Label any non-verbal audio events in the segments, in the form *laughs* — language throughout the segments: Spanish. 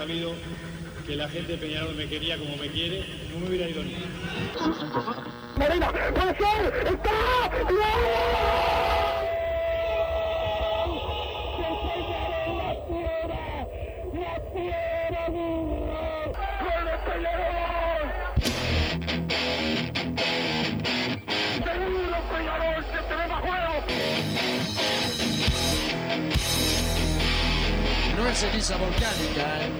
sabido que la gente de Peñarol me quería como me quiere, no me hubiera ido ni. Marina, puede ser, está, No es ceniza volcánica, ¿eh?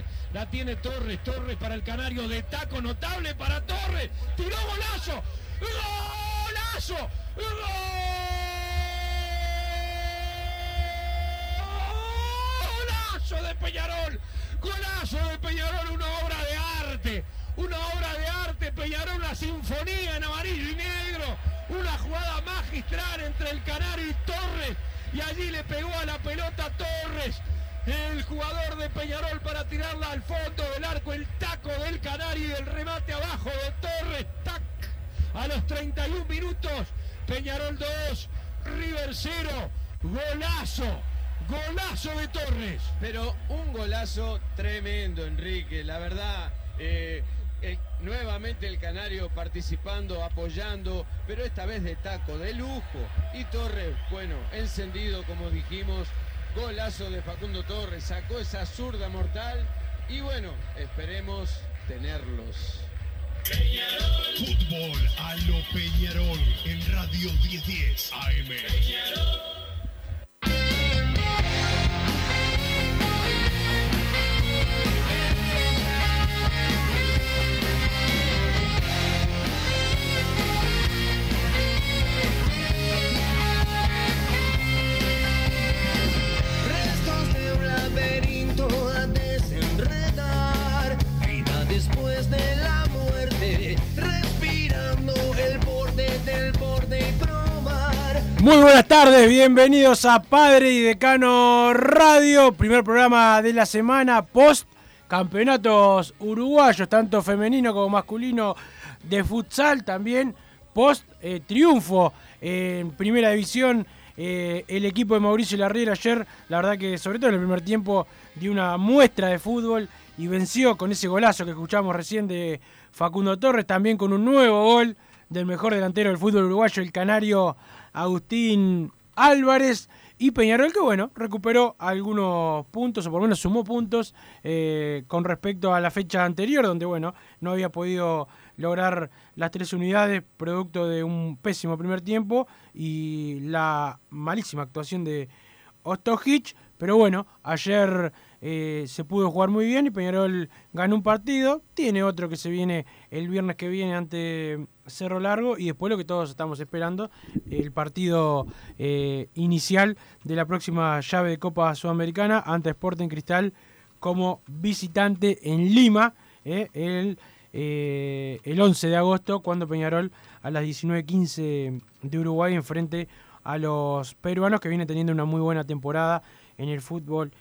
La tiene Torres. Torres para el Canario de taco notable para Torres. Tiró golazo. ¡Golazo! ¡Golazo de Peñarol! ¡Golazo de Peñarol! Una obra de arte. Una obra de arte. Peñarol, una sinfonía en amarillo y negro. Una jugada magistral entre el Canario y Torres. Y allí le pegó a la pelota Torres. El jugador de Peñarol para tirarla al fondo del arco, el taco del Canario y el remate abajo de Torres. ¡Tac! A los 31 minutos, Peñarol 2, River 0. Golazo, golazo de Torres. Pero un golazo tremendo, Enrique. La verdad, eh, nuevamente el Canario participando, apoyando, pero esta vez de taco, de lujo. Y Torres, bueno, encendido, como dijimos. Golazo de Facundo Torres, sacó esa zurda mortal. Y bueno, esperemos tenerlos. Fútbol a lo Peñarol en Radio 1010 AM. Restos Muy buenas tardes, bienvenidos a Padre y Decano Radio, primer programa de la semana post campeonatos uruguayos, tanto femenino como masculino de futsal, también post eh, triunfo en primera división. eh, el equipo de Mauricio Larriera ayer, la verdad que sobre todo en el primer tiempo, dio una muestra de fútbol y venció con ese golazo que escuchamos recién de Facundo Torres, también con un nuevo gol del mejor delantero del fútbol uruguayo, el canario Agustín Álvarez. Y Peñarol que bueno, recuperó algunos puntos, o por lo menos sumó puntos eh, con respecto a la fecha anterior, donde bueno, no había podido lograr las tres unidades producto de un pésimo primer tiempo y la malísima actuación de Ostojic. Pero bueno, ayer eh, se pudo jugar muy bien y Peñarol ganó un partido. Tiene otro que se viene el viernes que viene ante Cerro Largo y después lo que todos estamos esperando, el partido eh, inicial de la próxima llave de Copa Sudamericana ante Sporting Cristal como visitante en Lima eh, el, el 11 de agosto cuando Peñarol a las 19.15 de Uruguay enfrente a los peruanos que vienen teniendo una muy buena temporada en el fútbol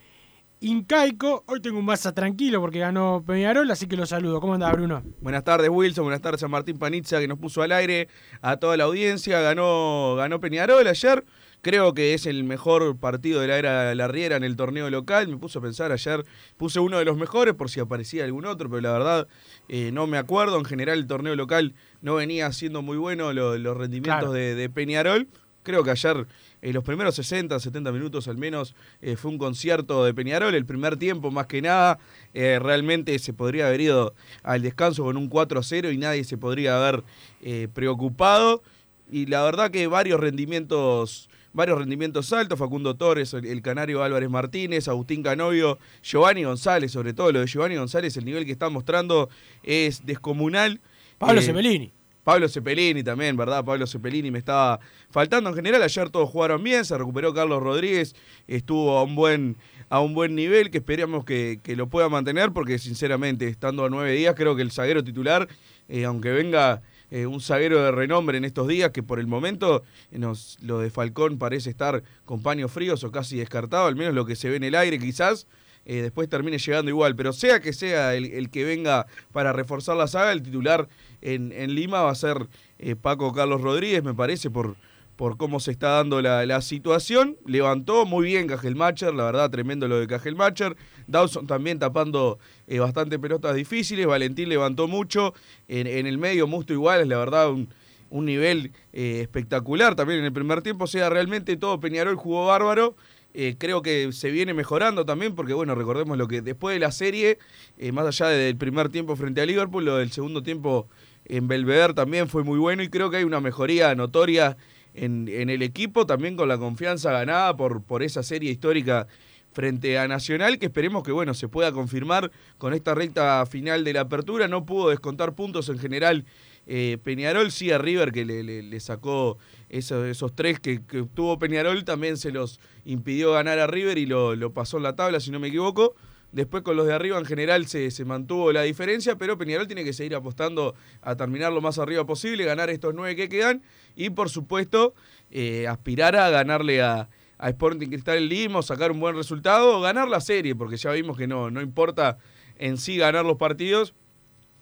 incaico. Hoy tengo un masa tranquilo porque ganó Peñarol, así que lo saludo. ¿Cómo andás, Bruno? Buenas tardes, Wilson. Buenas tardes a Martín Panizza, que nos puso al aire a toda la audiencia. Ganó, ganó Peñarol ayer. Creo que es el mejor partido de la era Larriera en el torneo local. Me puse a pensar ayer, puse uno de los mejores por si aparecía algún otro, pero la verdad eh, no me acuerdo. En general el torneo local no venía siendo muy bueno lo- los rendimientos Claro. de, de Peñarol. Creo que ayer, en los primeros 60, 70 minutos al menos, eh, fue un concierto de Peñarol. El primer tiempo, más que nada, eh, realmente se podría haber ido al descanso con un 4-0 y nadie se podría haber eh, preocupado. Y la verdad que varios rendimientos, varios rendimientos altos, Facundo Torres, el, canario Álvarez Martínez, Agustín Canovio, Giovanni González, sobre todo lo de Giovanni González, el nivel que está mostrando es descomunal. Pablo Eh, Cepelini. Pablo Cepelini también, ¿verdad? Pablo Cepelini me estaba faltando. En general, ayer todos jugaron bien, se recuperó Carlos Rodríguez, estuvo a un buen, a un buen nivel, que esperamos que, que lo pueda mantener, porque sinceramente, estando a nueve días, creo que el zaguero titular, eh, aunque venga eh, un zaguero de renombre en estos días, que por el momento eh, nos, lo de Falcón parece estar con paños fríos o casi descartado, al menos lo que se ve en el aire quizás, eh, después termine llegando igual. Pero sea que sea el, el, que venga para reforzar la saga, el titular en, en Lima va a ser eh, Paco Carlos Rodríguez, me parece, por, por cómo se está dando la, la situación. Levantó muy bien Cajelmacher, la verdad, tremendo lo de Cajelmacher. Dawson también tapando eh, bastante pelotas difíciles. Valentín levantó mucho. En, en el medio, Musto igual, es la verdad un, un nivel eh, espectacular también en el primer tiempo. O sea, realmente todo Peñarol jugó bárbaro. Eh, creo que se viene mejorando también, porque bueno, recordemos lo que después de la serie, eh, más allá del primer tiempo frente a Liverpool, lo del segundo tiempo en Belvedere también fue muy bueno y creo que hay una mejoría notoria en, en el equipo, también con la confianza ganada por, por esa serie histórica frente a Nacional, que esperemos que bueno se pueda confirmar con esta recta final de la apertura. No pudo descontar puntos en general eh, Peñarol, sí a River que le, le, le sacó esos, esos tres que, que, tuvo Peñarol, también se los impidió ganar a River y lo, lo, pasó en la tabla, si no me equivoco. Después con los de arriba en general se, se, mantuvo la diferencia, pero Peñarol tiene que seguir apostando a terminar lo más arriba posible, ganar estos nueve que quedan y por supuesto eh, aspirar a ganarle a, a Sporting Cristal Lima, sacar un buen resultado ganar la serie, porque ya vimos que no, no importa en sí ganar los partidos,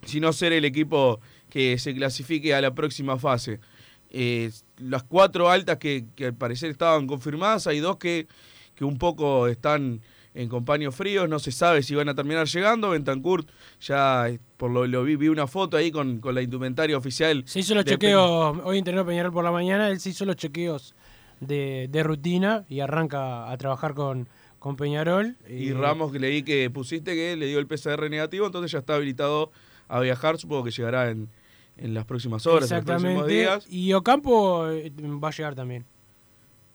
sino ser el equipo que se clasifique a la próxima fase. Eh, las cuatro altas que, que, al parecer estaban confirmadas, hay dos que, que un poco están en compaños fríos, no se sabe si van a terminar llegando. Bentancurt ya, por lo, lo vi, vi una foto ahí con, con la indumentaria oficial. Se hizo los chequeos, hoy entrenó Peñarol por la mañana, él se hizo los chequeos de, de rutina y arranca a trabajar con, con Peñarol. Y, y Ramos, que leí que pusiste que le dio el PCR negativo, entonces ya está habilitado a viajar, supongo que llegará en, en las próximas horas, en los próximos días. Y Ocampo eh, va a llegar también.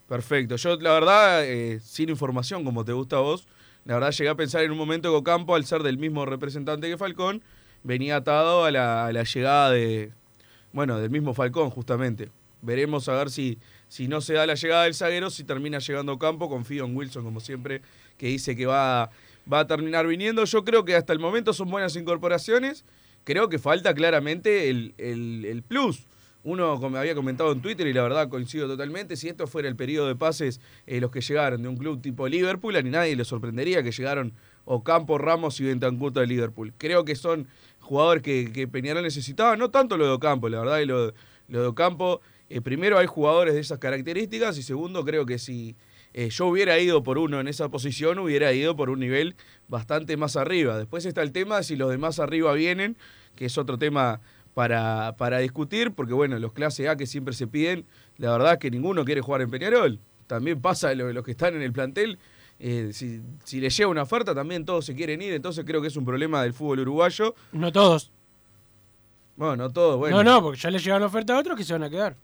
Perfecto. Yo, la verdad, eh, sin información, como te gusta a vos, la verdad llegué a pensar en un momento que Ocampo, al ser del mismo representante que Falcón, venía atado a la, a la llegada de, bueno, del mismo Falcón, justamente. Veremos a ver si, si no se da la llegada del zaguero, si termina llegando Ocampo. Confío en Wilson, como siempre, que dice que va, va a terminar viniendo. Yo creo que hasta el momento son buenas incorporaciones. Creo que falta claramente el, el, el plus uno como había comentado en Twitter y la verdad coincido totalmente, si esto fuera el periodo de pases, eh, los que llegaron de un club tipo Liverpool, a ni nadie le sorprendería que llegaron Ocampo, Ramos y Bentancurta de Liverpool. Creo que son jugadores que, que, Peñarol necesitaba, no tanto lo de Ocampo, la verdad, y lo, lo de Ocampo, eh, primero hay jugadores de esas características y segundo creo que si eh, yo hubiera ido por uno en esa posición, hubiera ido por un nivel bastante más arriba. Después está el tema de si los demás arriba vienen, que es otro tema para, para discutir, porque bueno, los clase A que siempre se piden, la verdad es que ninguno quiere jugar en Peñarol. También pasa lo, los que están en el plantel, eh, si, si les llega una oferta también todos se quieren ir, entonces creo que es un problema del fútbol uruguayo. No todos. Bueno, no todos, bueno. No, no, porque ya les llega una oferta a otros que se van a quedar.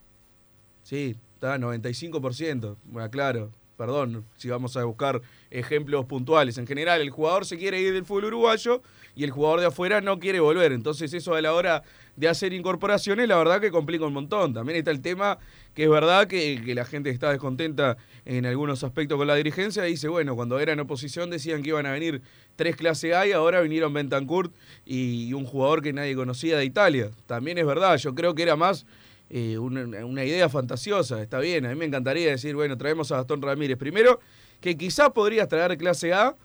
Sí, está 95%, bueno, claro, perdón, si vamos a buscar ejemplos puntuales. En general, el jugador se quiere ir del fútbol uruguayo y el jugador de afuera no quiere volver. Entonces, eso a la hora de hacer incorporaciones, la verdad que complica un montón. También está el tema que es verdad que, la gente está descontenta en algunos aspectos con la dirigencia. Dice, bueno, cuando era en oposición decían que iban a venir tres clase A y ahora vinieron Bentancurt y un jugador que nadie conocía de Italia. También es verdad, yo creo que era más eh, una, idea fantasiosa, está bien, a mí me encantaría decir, bueno, traemos a Gastón Ramírez. Primero, que quizás podrías traer clase A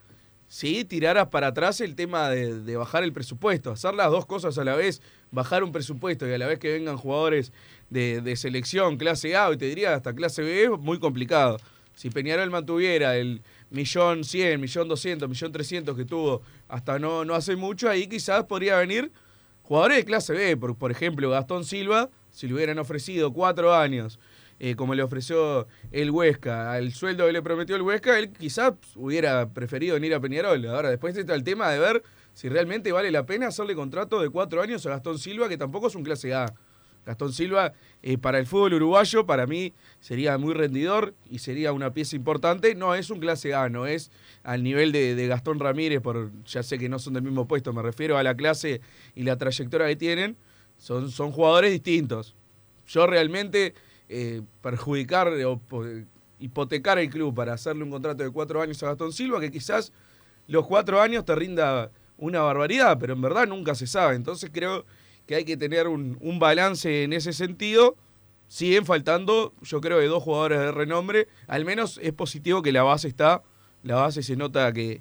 si tiraras para atrás el tema de, de, bajar el presupuesto, hacer las dos cosas a la vez, bajar un presupuesto y a la vez que vengan jugadores de, de selección, clase A, y te diría hasta clase B, muy complicado. Si Peñarol mantuviera el millón cien, millón doscientos, millón trescientos que tuvo hasta no, no hace mucho, ahí quizás podría venir jugadores de clase B, por, por ejemplo, Gastón Silva, si le hubieran ofrecido cuatro años, eh, como le ofreció el Huesca, al sueldo que le prometió el Huesca, él quizás hubiera preferido venir a Peñarol. Ahora, después está el tema de ver si realmente vale la pena hacerle contrato de cuatro años a Gastón Silva, que tampoco es un clase A. Gastón Silva, eh, para el fútbol uruguayo, para mí sería muy rendidor y sería una pieza importante. No es un clase A, no es al nivel de, de, Gastón Ramírez, por ya sé que no son del mismo puesto, me refiero a la clase y la trayectoria que tienen son, son jugadores distintos. Yo realmente eh, perjudicar o po- hipotecar el club para hacerle un contrato de cuatro años a Gastón Silva, que quizás los cuatro años te rinda una barbaridad, pero en verdad nunca se sabe. Entonces creo que hay que tener un, un balance en ese sentido. Siguen faltando, yo creo, de dos jugadores de renombre. Al menos es positivo que la base está. La base se nota que,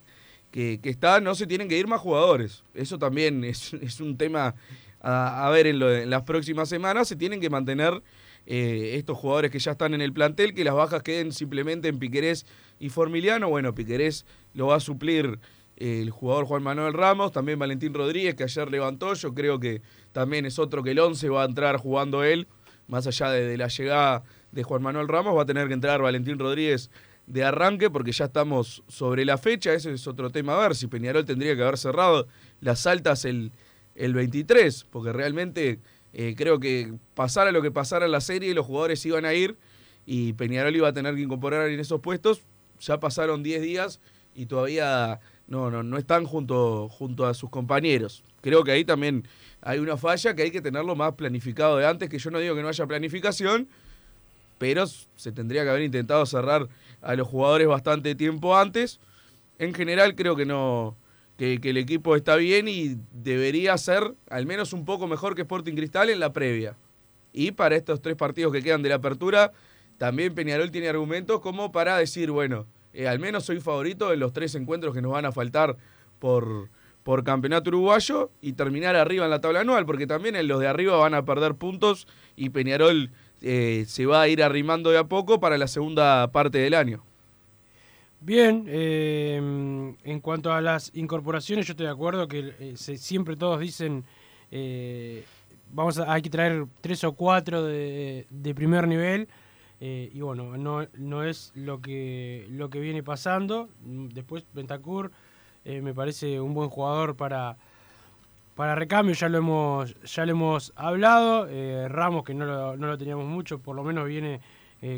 que, que está. No se tienen que ir más jugadores. Eso también es, es un tema a, ver en, lo- en las próximas semanas. Se tienen que mantener eh, estos jugadores que ya están en el plantel, que las bajas queden simplemente en Piquerés y Formiliano. Bueno, Piquerés lo va a suplir eh, el jugador Juan Manuel Ramos, también Valentín Rodríguez, que ayer levantó. Yo creo que también es otro que el 11 va a entrar jugando él, más allá de, de la llegada de Juan Manuel Ramos, va a tener que entrar Valentín Rodríguez de arranque porque ya estamos sobre la fecha, ese es otro tema a ver, si Peñarol tendría que haber cerrado las altas el, el 23, porque realmente eh, creo que pasara lo que pasara en la serie, los jugadores iban a ir y Peñarol iba a tener que incorporar en esos puestos, ya pasaron 10 días y todavía no, no, no están junto, junto a sus compañeros. Creo que ahí también hay una falla que hay que tenerlo más planificado de antes, que yo no digo que no haya planificación, pero se tendría que haber intentado cerrar a los jugadores bastante tiempo antes. En general creo que no que, el equipo está bien y debería ser al menos un poco mejor que Sporting Cristal en la previa. Y para estos tres partidos que quedan de la apertura, también Peñarol tiene argumentos como para decir, bueno, eh, al menos soy favorito en los tres encuentros que nos van a faltar por, por campeonato uruguayo y terminar arriba en la tabla anual, porque también en los de arriba van a perder puntos y Peñarol eh, se va a ir arrimando de a poco para la segunda parte del año. Bien, eh, en cuanto a las incorporaciones, yo estoy de acuerdo que eh, siempre todos dicen, eh, vamos a, hay que traer tres o cuatro de, de primer nivel, eh, y bueno, no, no es lo que, lo que viene pasando. Después Bentancur eh, me parece un buen jugador para, para recambio, ya lo hemos, ya lo hemos hablado. Ramos, que no lo, no lo teníamos mucho, por lo menos viene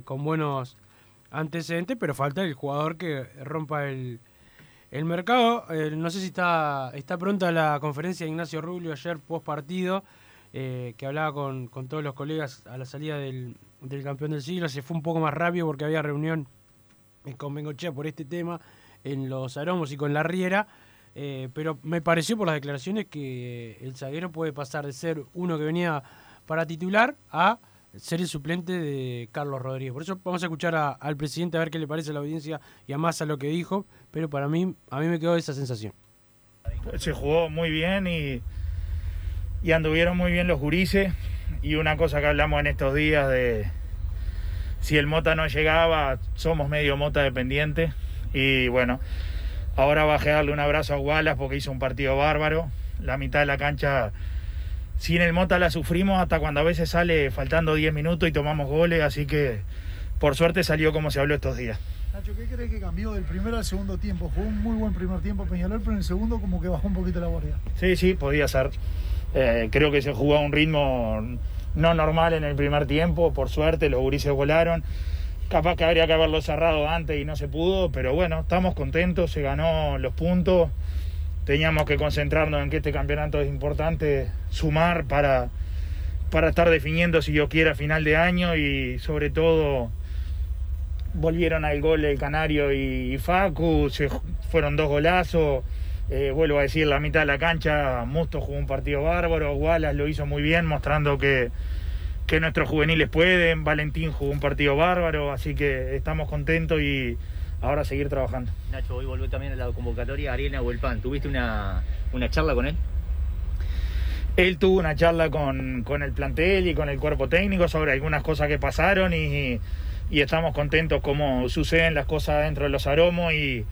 con buenos antecedentes, pero falta el jugador que rompa el, el mercado. Eh, no sé si está, está pronta la conferencia de Ignacio Rubio ayer post partido, eh, que hablaba con, con todos los colegas a la salida del, del campeón del siglo. Se fue un poco más rápido porque había reunión eh, con Bengochea por este tema en los aromos y con la riera. pero me pareció por las declaraciones que el zaguero puede pasar de ser uno que venía para titular a ser el suplente de Carlos Rodríguez. Por eso vamos a escuchar al presidente a ver qué le parece a la audiencia y a Massa lo que dijo, pero para mí, a mí me quedó esa sensación. se jugó muy bien y, anduvieron muy bien los gurises. Y una cosa que hablamos en estos días de si el Mota no llegaba, somos medio Mota dependiente. Y bueno, ahora bajé a darle un abrazo a Wallace porque hizo un partido bárbaro. La mitad de la cancha sin el Mota la sufrimos hasta cuando a veces sale faltando 10 minutos y tomamos goles. Así que por suerte salió como se habló estos días. Nacho, ¿qué crees que cambió del primero al segundo tiempo? Fue un muy buen primer tiempo Peñarol, pero en el segundo como que bajó un poquito la guardia. Sí, sí, podía ser. Eh, creo que se jugó a un ritmo no normal en el primer tiempo, por suerte, los gurises volaron. Capaz que habría que haberlo cerrado antes y no se pudo, pero bueno, estamos contentos, se ganó los puntos. Teníamos que concentrarnos en que este campeonato es importante, sumar para, para estar definiendo, si yo quiera, final de año y sobre todo volvieron al gol el Canario y, Facu, se fueron dos golazos. Eh, vuelvo a decir, la mitad de la cancha, Musto jugó un partido bárbaro, Wallace lo hizo muy bien, mostrando que, que nuestros juveniles pueden, Valentín jugó un partido bárbaro, así que estamos contentos y ahora seguir trabajando. Nacho, hoy volvió también a la convocatoria Ariel Nahuelpan. ¿Tuviste una, una charla con él? Él tuvo una charla con, con el plantel y con el cuerpo técnico sobre algunas cosas que pasaron y, y estamos contentos como suceden las cosas dentro de los aromos y,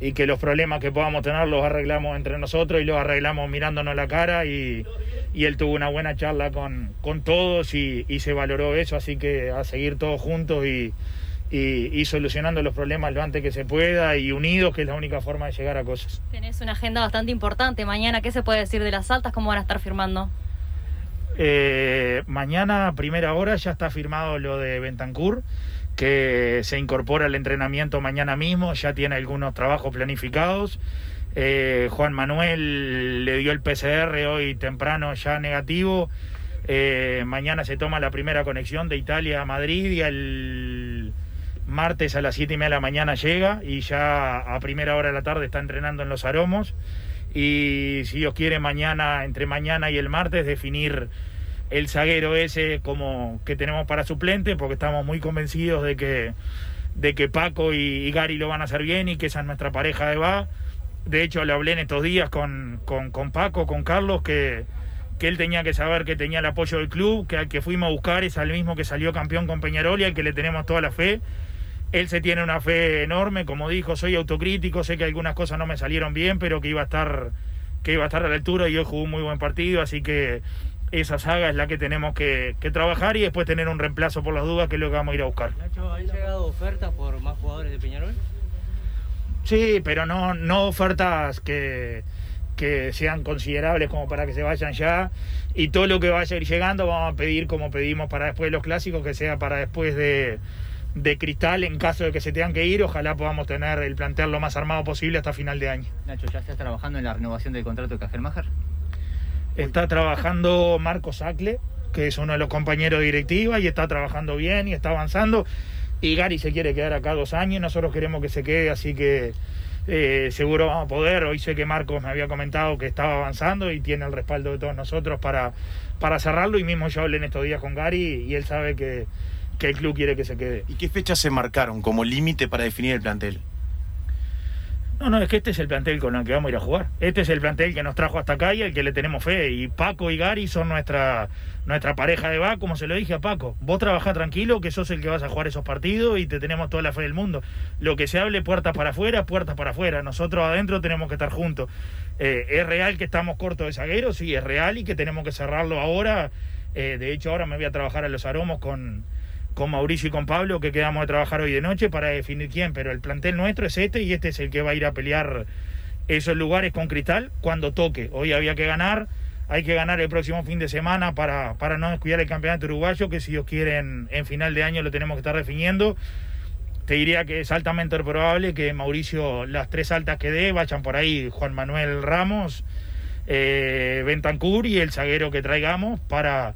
y que los problemas que podamos tener los arreglamos entre nosotros y los arreglamos mirándonos la cara y, y él tuvo una buena charla con, con todos y, y se valoró eso, así que a seguir todos juntos y, y- y solucionando los problemas lo antes que se pueda y unidos, que es la única forma de llegar a cosas. Tenés una agenda bastante importante. Mañana, ¿qué se puede decir de las altas? ¿Cómo van a estar firmando? Eh, mañana, a primera hora, ya está firmado lo de Bentancur, que se incorpora al entrenamiento mañana mismo, ya tiene algunos trabajos planificados. Eh, Juan Manuel le dio el PCR hoy temprano ya negativo Eh, mañana se toma la primera conexión de Italia a Madrid y el martes a las 7 y media de la mañana llega y ya a primera hora de la tarde está entrenando en los aromos. Y si Dios quiere, mañana, entre mañana y el martes, definir el zaguero ese como que tenemos para suplente, porque estamos muy convencidos de que, de que Paco y, Gary lo van a hacer bien y que esa es nuestra pareja de va. De hecho, le hablé en estos días con, con, con Paco, con Carlos, que, que él tenía que saber que tenía el apoyo del club, que al que fuimos a buscar es al mismo que salió campeón con Peñarol y al que le tenemos toda la fe. Él se tiene una fe enorme, como dijo, soy autocrítico, sé que algunas cosas no me salieron bien, pero que iba a estar, que iba a estar a la altura y hoy jugó un muy buen partido, así que esa saga es la que tenemos que, que trabajar y después tener un reemplazo por las dudas, que es lo que vamos a ir a buscar. Nacho, ¿han llegado ofertas por más jugadores de Peñarol? Sí, pero no, no ofertas que, que sean considerables como para que se vayan ya. Y todo lo que vaya a ir llegando vamos a pedir como pedimos para después de los clásicos, que sea para después de, de Cristal en caso de que se tengan que ir. Ojalá podamos tener el plantel lo más armado posible hasta final de año. Nacho, ¿ya estás trabajando en la renovación del contrato de Cajelmacher? Está trabajando Marco Sacle, que es uno de los compañeros de directiva, y está trabajando bien y está avanzando. Y Gary se quiere quedar acá dos años, nosotros queremos que se quede, así que eh, seguro vamos a poder. Hoy sé que Marcos me había comentado que estaba avanzando y tiene el respaldo de todos nosotros para, para cerrarlo. Y mismo yo hablé en estos días con Gary y él sabe que, que el club quiere que se quede. ¿Y qué fechas se marcaron como límite para definir el plantel? No, no, es que este es el plantel con el que vamos a ir a jugar. Este es el plantel que nos trajo hasta acá y al que le tenemos fe. Y Paco y Gary son nuestra, nuestra pareja de va, como se lo dije a Paco. Vos trabajás tranquilo, que sos el que vas a jugar esos partidos y te tenemos toda la fe del mundo. Lo que se hable, puertas para afuera, puertas para afuera. Nosotros adentro tenemos que estar juntos. Eh, ¿Es real que estamos cortos de zagueros? Sí, es real y que tenemos que cerrarlo ahora. Eh, de hecho, ahora me voy a trabajar a los aromos con, con Mauricio y con Pablo, que quedamos de trabajar hoy de noche para definir quién, pero el plantel nuestro es este y este es el que va a ir a pelear esos lugares con Cristal cuando toque. Hoy había que ganar, hay que ganar el próximo fin de semana para, para no descuidar el campeonato uruguayo, que si Dios quiere en, en final de año lo tenemos que estar definiendo. Te diría que es altamente probable que Mauricio, las tres altas que dé, vayan por ahí Juan Manuel Ramos, eh, Bentancur y el zaguero que traigamos para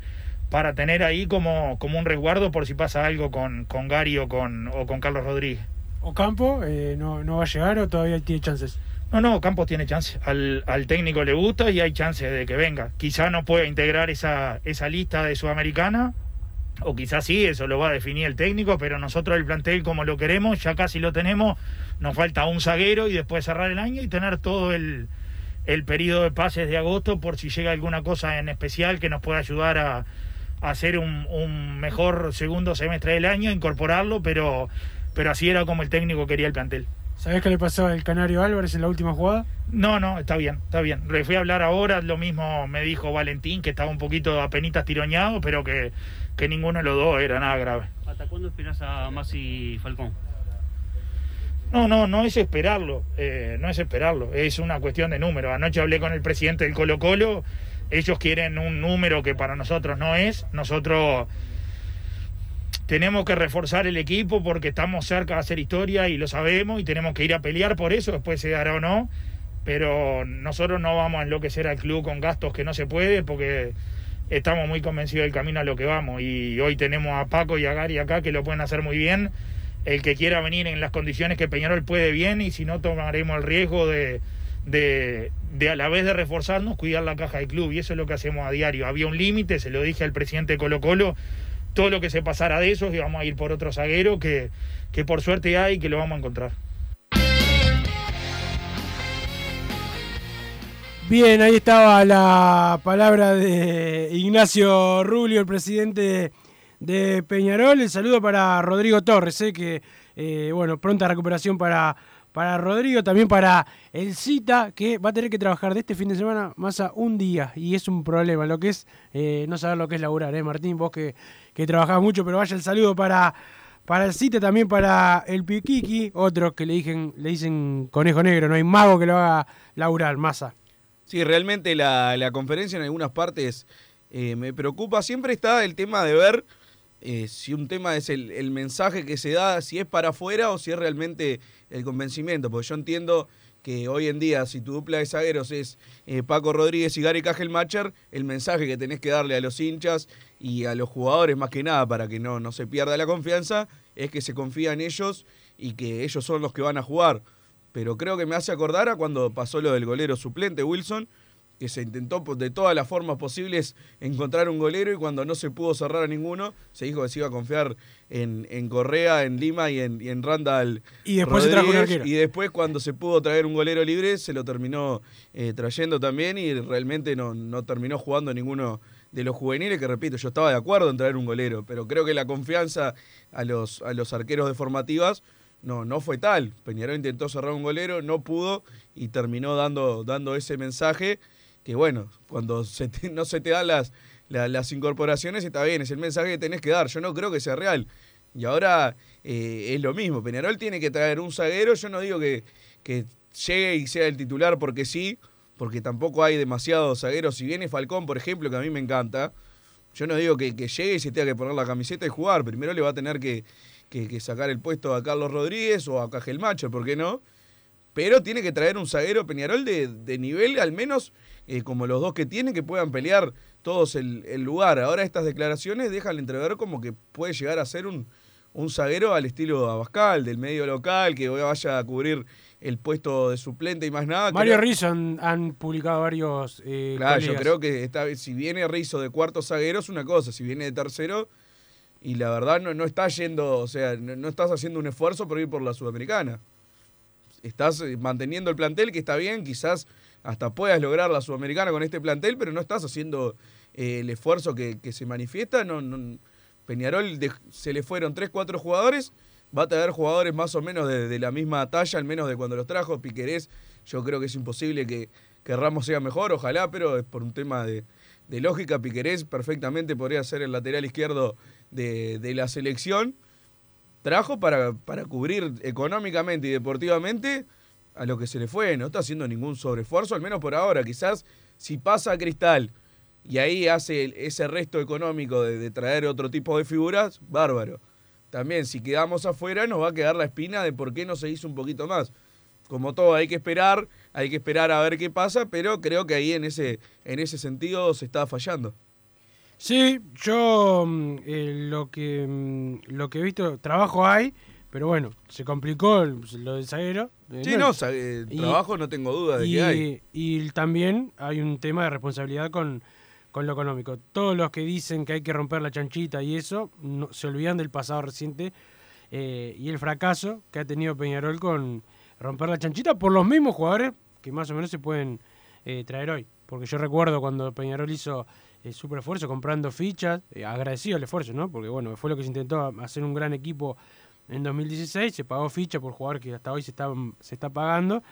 para tener ahí como, como un resguardo por si pasa algo con, con Gary o con, o con Carlos Rodríguez. ¿Ocampo eh, no, no va a llegar o todavía tiene chances? No, no, Campos tiene chance. Al, al, técnico le gusta y hay chance de que venga. Quizá no pueda integrar esa, esa lista de Sudamericana, o quizás sí, eso lo va a definir el técnico, pero nosotros el plantel como lo queremos, ya casi lo tenemos, nos falta un zaguero y después cerrar el año y tener todo el, el periodo de pases de agosto por si llega alguna cosa en especial que nos pueda ayudar a, hacer un, un, mejor segundo semestre del año, incorporarlo, pero, pero así era como el técnico quería el plantel. ¿Sabés qué le pasó al Canario Álvarez en la última jugada? No, no, está bien, está bien. Le fui a hablar ahora, lo mismo me dijo Valentín, que estaba un poquito apenitas tiroñado, pero que, que ninguno de los dos era nada grave. ¿Hasta cuándo esperas a Masi Falcón? No, no, no es esperarlo, eh, no es esperarlo, es una cuestión de número. Anoche hablé con el presidente del Colo Colo ellos quieren un número que para nosotros no es. Nosotros tenemos que reforzar el equipo porque estamos cerca de hacer historia y lo sabemos y tenemos que ir a pelear por eso, después se dará o no. Pero nosotros no vamos a enloquecer al club con gastos que no se puede porque estamos muy convencidos del camino a lo que vamos. Y hoy tenemos a Paco y a Gary acá que lo pueden hacer muy bien. El que quiera venir en las condiciones que Peñarol puede bien y si no tomaremos el riesgo de, de, de, a la vez de reforzarnos, cuidar la caja del club. Y eso es lo que hacemos a diario. Había un límite, se lo dije al presidente de Colo Colo, todo lo que se pasara de eso, íbamos a ir por otro zaguero que, que por suerte hay y que lo vamos a encontrar. Bien, ahí estaba la palabra de Ignacio Rulio, el presidente de Peñarol. El saludo para Rodrigo Torres, eh, que eh, bueno, pronta recuperación para para Rodrigo, también para el Cita, que va a tener que trabajar de este fin de semana más a un día, y es un problema, lo que es eh, no saber lo que es laburar, ¿eh, Martín? Vos que, que trabajás mucho, pero vaya el saludo para, para el Cita, también para el Piquiqui, otros que le dicen, le dicen conejo negro, no hay mago que lo haga laburar, masa. Sí, realmente la, la conferencia en algunas partes eh, me preocupa, siempre está el tema de ver eh, si un tema es el, mensaje que se da, si es para afuera o si es realmente el convencimiento. Porque yo entiendo que hoy en día, si tu dupla de zagueros es eh, Paco Rodríguez y Gary Cajelmacher, el mensaje que tenés que darle a los hinchas y a los jugadores, más que nada, para que no, no se pierda la confianza, es que se confía en ellos y que ellos son los que van a jugar. Pero creo que me hace acordar a cuando pasó lo del golero suplente Wilson, que se intentó de todas las formas posibles encontrar un golero y cuando no se pudo cerrar a ninguno, se dijo que se iba a confiar en, en Correa, en Lima y en, y en Randall. Y después se trajo un arquero. Y después cuando se pudo traer un golero libre, se lo terminó eh, trayendo también y realmente no, no terminó jugando ninguno de los juveniles, que repito, yo estaba de acuerdo en traer un golero, pero creo que la confianza a los, a los arqueros de formativas no, no fue tal. Peñarol intentó cerrar un golero, no pudo y terminó dando, dando ese mensaje que bueno, cuando no se te dan las, la- las incorporaciones está bien, es el mensaje que tenés que dar. Yo no creo que sea real. Y ahora eh, es lo mismo. Peñarol tiene que traer un zaguero. Yo no digo que, llegue y sea el titular porque sí, porque tampoco hay demasiados zagueros. Si viene Falcón, por ejemplo, que a mí me encanta, yo no digo que, llegue y se tenga que poner la camiseta y jugar. Primero le va a tener que, sacar el puesto a Carlos Rodríguez o a Cajelmacho, ¿por qué no? Pero tiene que traer un zaguero Peñarol de nivel, al menos eh, como los dos que tiene, que puedan pelear todos el, el lugar. Ahora estas declaraciones dejan entrever como que puede llegar a ser un, un zaguero al estilo Abascal, del medio local, que vaya a cubrir el puesto de suplente y más nada. Mario Creo- Rizzo han, han publicado varios. eh, Claro, yo creo que esta, si viene Rizzo de cuarto zaguero es una cosa, si viene de tercero y la verdad no, no está yendo, o sea, no, no estás haciendo un esfuerzo por ir por la Sudamericana. Estás eh, manteniendo el plantel que está bien, quizás hasta puedas lograr la Sudamericana con este plantel, pero no estás haciendo eh, el esfuerzo que, que se manifiesta. No, no- Peñarol se le fueron 3, 4 jugadores, va a traer jugadores más o menos de, de la misma talla, al menos de cuando los trajo. Piquerés, yo creo que es imposible que, que Ramos sea mejor, ojalá, pero es por un tema de, de lógica. Piquerés perfectamente podría ser el lateral izquierdo de, de la selección. Trajo para, para cubrir económicamente y deportivamente a lo que se le fue. No está haciendo ningún sobreesfuerzo, al menos por ahora. Quizás si pasa a Cristal y ahí hace ese resto económico de, de traer otro tipo de figuras, bárbaro. También si quedamos afuera nos va a quedar la espina de por qué no se hizo un poquito más. Como todo, hay que esperar, hay que esperar a ver qué pasa, pero creo que ahí en ese, en ese sentido se está fallando. Sí, yo mm, eh, lo que mm, lo que he visto, trabajo hay, pero bueno, se complicó el- lo del zaguero. eh, Sí, no, sa- eh, trabajo no tengo duda de y, que hay. Y también hay un tema de responsabilidad con, con lo económico. Todos los que dicen que hay que romper la chanchita y eso, no- se olvidan del pasado reciente eh, y el fracaso que ha tenido Peñarol con romper la chanchita por los mismos jugadores que más o menos se pueden eh, traer hoy. Porque yo recuerdo cuando Peñarol hizo el super esfuerzo comprando fichas, eh, agradecido el esfuerzo, ¿no? Porque bueno, fue lo que se intentó hacer un gran equipo en 2016, se pagó ficha por jugadores que hasta hoy se, está pagando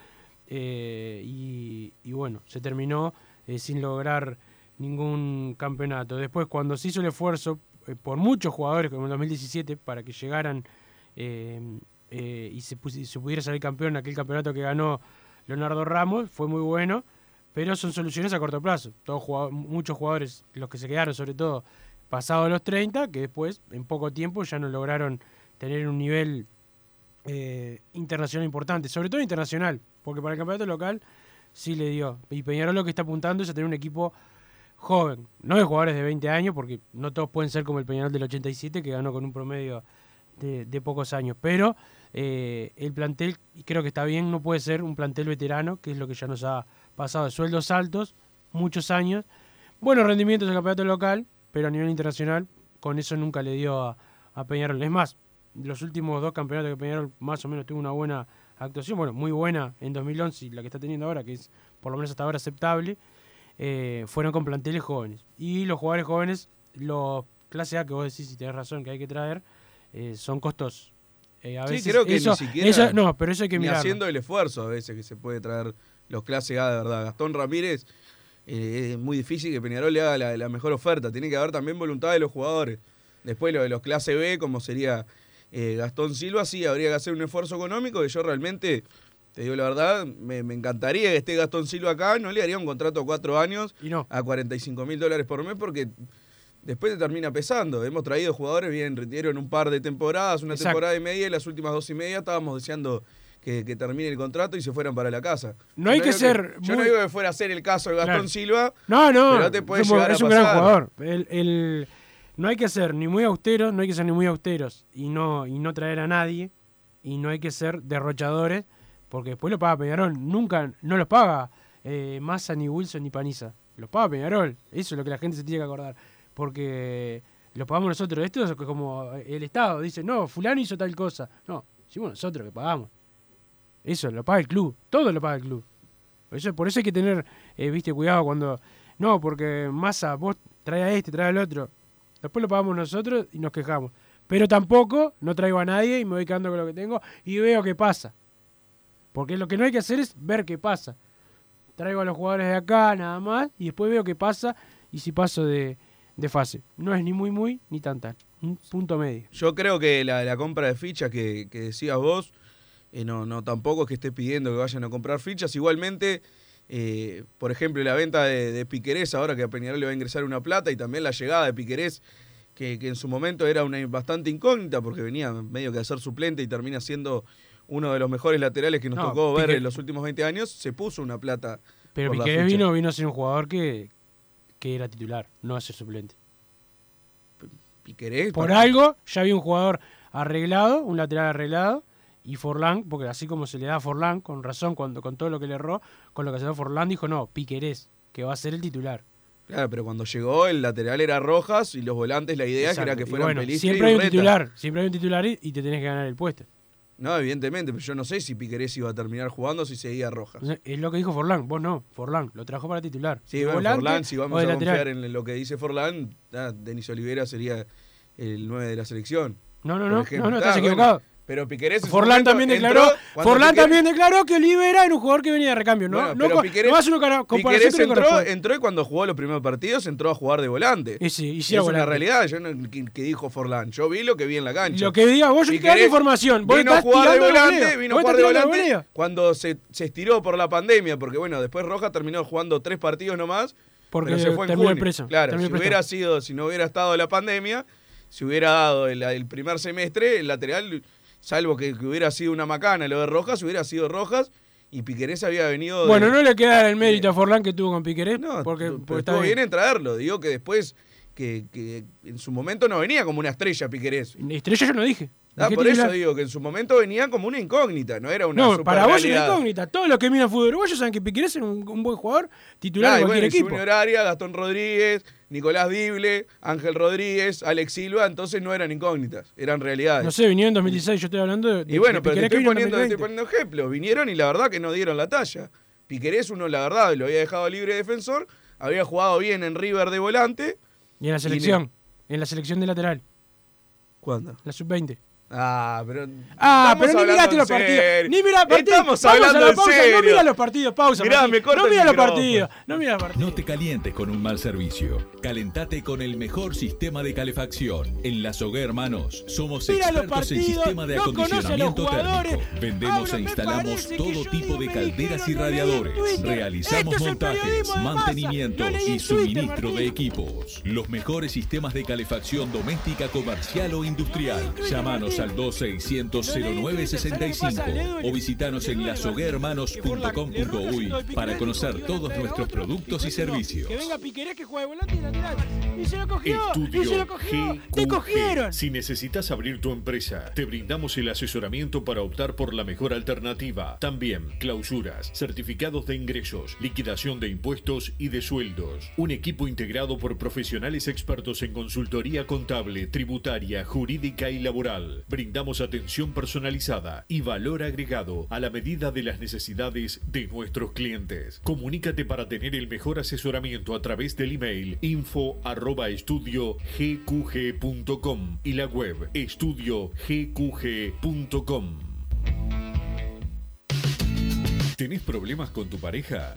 eh, y, bueno, se terminó eh, sin lograr ningún campeonato. Después, cuando se hizo el esfuerzo eh, por muchos jugadores, como en 2017, para que llegaran y se, pudiera salir campeón en aquel campeonato que ganó Leonardo Ramos, fue muy bueno, pero son soluciones a corto plazo. Todos jugado- muchos jugadores, los que se quedaron sobre todo pasados los 30, que después, en poco tiempo, ya no lograron tener un nivel eh, internacional importante, sobre todo internacional, porque para el campeonato local sí le dio. Y Peñarol lo que está apuntando es a tener un equipo joven, no de jugadores de 20 años, porque no todos pueden ser como el Peñarol del 87, que ganó con un promedio de, pocos años, pero eh, el plantel, y creo que está bien, no puede ser un plantel veterano, que es lo que ya nos ha pasado, de sueldos altos, muchos años, buenos rendimientos en campeonato local, pero a nivel internacional, con eso nunca le dio a Peñarol. Es más, los últimos dos campeonatos que Peñarol más o menos tuvo una buena actuación, bueno, muy buena en 2011 y la que está teniendo ahora, que es por lo menos hasta ahora aceptable, eh, fueron con planteles jóvenes. Y los jugadores jóvenes, los clase A que vos decís, si tenés razón, que hay que traer, eh, son costosos. Eh, a Sí, veces creo que eso- ni siquiera. eso- no, pero eso hay que ni mirarlo. haciendo el esfuerzo a veces que se puede traer los clase A de verdad. Gastón Ramírez, eh, es muy difícil que Peñarol le haga la, la mejor oferta. Tiene que haber también voluntad de los jugadores. Después lo de los clase B, como sería eh, Gastón Silva, sí, habría que hacer un esfuerzo económico que yo realmente, te digo la verdad, me, me encantaría que esté Gastón Silva acá. No le haría un contrato a cuatro años a 45 mil dólares por mes porque después te termina pesando. Hemos traído jugadores bien, retiro en un par de temporadas, una Exacto. temporada y media, y las últimas dos y media estábamos deseando que, que termine el contrato y se fueran para la casa. No hay que ser Yo no digo que fuera a ser el caso de Gastón Claro. Silva. No, no, Pero te puede es un- llegar es a un gran jugador. El- el- no hay que ser ni muy austeros, no hay que ser ni muy austeros y no, y no traer a nadie y no hay que ser derrochadores porque después lo paga Peñarol. Nunca, no los paga eh, Massa, ni Wilson, ni Paniza. Los paga Peñarol. Eso es lo que la gente se tiene que acordar. Porque lo pagamos nosotros. Esto es como el Estado. Dice, no, fulano hizo tal cosa. No, hicimos nosotros que pagamos. Eso lo paga el club. Todo lo paga el club. Eso, por eso hay que tener, eh, viste, cuidado cuando... No, porque Massa, vos trae a este, trae al otro. Después lo pagamos nosotros y nos quejamos. Pero tampoco no traigo a nadie y me voy quedando con lo que tengo y veo qué pasa. Porque lo que no hay que hacer es ver qué pasa. Traigo a los jugadores de acá nada más y después veo qué pasa y si paso de, de fase. No es ni muy muy ni tan tan. Un punto medio. Yo creo que la, la compra de fichas que, que decías vos, eh, no, no tampoco es que esté pidiendo que vayan a comprar fichas. Igualmente, eh, por ejemplo, la venta de, de Piquerés, ahora que a Peñarol le va a ingresar una plata, y también la llegada de Piquerés, que, que en su momento era una bastante incógnita, porque venía medio que a ser suplente y termina siendo uno de los mejores laterales que nos No, tocó ver en los últimos 20 años, se puso una plata. Pero Piquerés vino, vino a ser un jugador que, que era titular, no a ser suplente. Piquerés. Por algo ya había un jugador arreglado, un lateral arreglado, y Forlán, porque así como se le da a Forlán, con razón, cuando, con todo lo que le erró, con lo que se da a Forlán, dijo, no, Piquerés, que va a ser el titular. Claro, pero cuando llegó el lateral era Rojas y los volantes la idea Exacto. era que fueran bueno, Siempre y hay un titular, siempre hay un titular y, y te tenés que ganar el puesto. No, evidentemente, pero yo no sé si Piquerés iba a terminar jugando si seguía Rojas. Es lo que dijo Forlán, vos no, Forlán, lo trajo para titular. Sí, ¿De bueno, volante Forlán, si o vamos a lateral? confiar en lo que dice Forlán, ah, Denis Olivera sería el 9 de la selección. No, no, no, no, no, Ah, estás bueno, equivocado. Pero su Forlán también declaró, Forlán también declaró que Olivera era un jugador que venía de recambio, ¿no? Bueno, no, pero no hace una comparación que entró, y cuando jugó los primeros partidos entró a jugar de volante. Y sí, y sí, es a una volante. realidad, yo no, que, que dijo Forlán. Yo vi lo que vi en la cancha. Lo que diga vos, yo te información. Vos Vino a jugar de volante, vino a jugar de volante cuando se, se estiró por la pandemia, porque bueno, después Rojas terminó jugando tres partidos nomás, Porque pero se fue en terminó el junio. preso, Claro, terminó si hubiera sido, si no hubiera estado la pandemia, si hubiera dado el, el primer semestre, el lateral, salvo que, que hubiera sido una macana lo de Rojas, hubiera sido Rojas y Piquerés había venido de- Bueno, no le queda el mérito a Forlán que tuvo con Piquerés, porque, pero porque está estuvo bien. bien en traerlo. Digo que después, que, que en su momento no venía como una estrella Piquerés. Estrella yo no dije. Ah, por eso digo que en su momento venía como una incógnita, no era una No, para vos es una incógnita. Todos los que miran fútbol uruguayo saben que Piquerés es un, un buen jugador titular Ah, de cualquier bueno, equipo. Junior Arias, Gastón Rodríguez, Nicolás Dible, Ángel Rodríguez, Alex Silva, entonces no eran incógnitas, eran realidades. No sé, vinieron en 2016, yo estoy hablando de. y bueno, de pero te estoy poniendo, te estoy 2020. poniendo ejemplos. Vinieron y la verdad que no dieron la talla. Piquerés, uno, la verdad, lo había dejado libre defensor, había jugado bien en River de volante. Y en la selección, en la selección de lateral, ¿Cuándo? la sub-20. Ah, pero. Ah, pero ni hablando miraste los partidos. Ni mira partidos. Estamos Vamos a hablando la en pausa. No mira los partidos, pausa. Mirá, Martín. me corta no mira los partidos. No mira los partidos. No te calientes con un mal servicio. Calentate con el mejor sistema de calefacción. En La Sogué Hermanos somos Mira los expertos en sistema de no los acondicionamiento térmico. Vendemos e instalamos todo tipo de calderas y radiadores. Realizamos Esto es el montajes, mantenimientos y Twitter, suministro de equipos. Los mejores sistemas de calefacción doméstica, comercial o industrial. Llámanos al 2600-0965 o visitanos en lasoguermanos.com.uy para conocer todos nuestros productos y servicios. Que venga Piquerés que juegue volante y lateral. Y se lo cogió. y se Estudio lo cogió. Te cogieron. Si necesitas abrir tu empresa, te brindamos el asesoramiento para optar por la mejor alternativa. También clausuras, certificados de ingresos, liquidación de impuestos y de sueldos. Un equipo integrado por profesionales expertos en consultoría contable, tributaria, jurídica y laboral. Brindamos atención personalizada y valor agregado a la medida de las necesidades de nuestros clientes. Comunícate para tener el mejor asesoramiento a través del email info estudio gqg.com y la web estudiogqg.com. ¿Tenés problemas con tu pareja?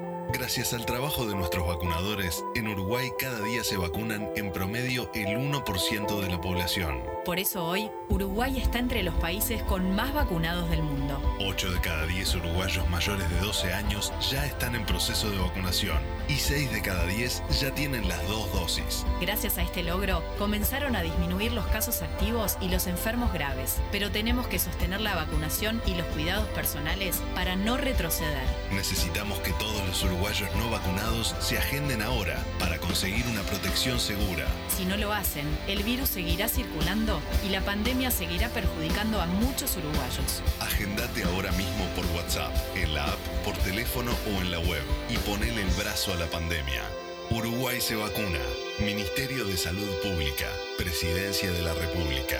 Gracias al trabajo de nuestros vacunadores, en Uruguay cada día se vacunan en promedio el 1% de la población. Por eso hoy, Uruguay está entre los países con más vacunados del mundo. 8 de cada 10 uruguayos mayores de 12 años ya están en proceso de vacunación y 6 de cada 10 ya tienen las dos dosis. Gracias a este logro, comenzaron a disminuir los casos activos y los enfermos graves, pero tenemos que sostener la vacunación y los cuidados personales para no retroceder. Necesitamos que todos los uruguayos no vacunados se agenden ahora para conseguir una protección segura. Si no lo hacen, el virus seguirá circulando y la pandemia seguirá perjudicando a muchos uruguayos. Agendate ahora mismo por WhatsApp, en la app, por teléfono o en la web y ponele el brazo a la pandemia. Uruguay se vacuna. Ministerio de Salud Pública. Presidencia de la República.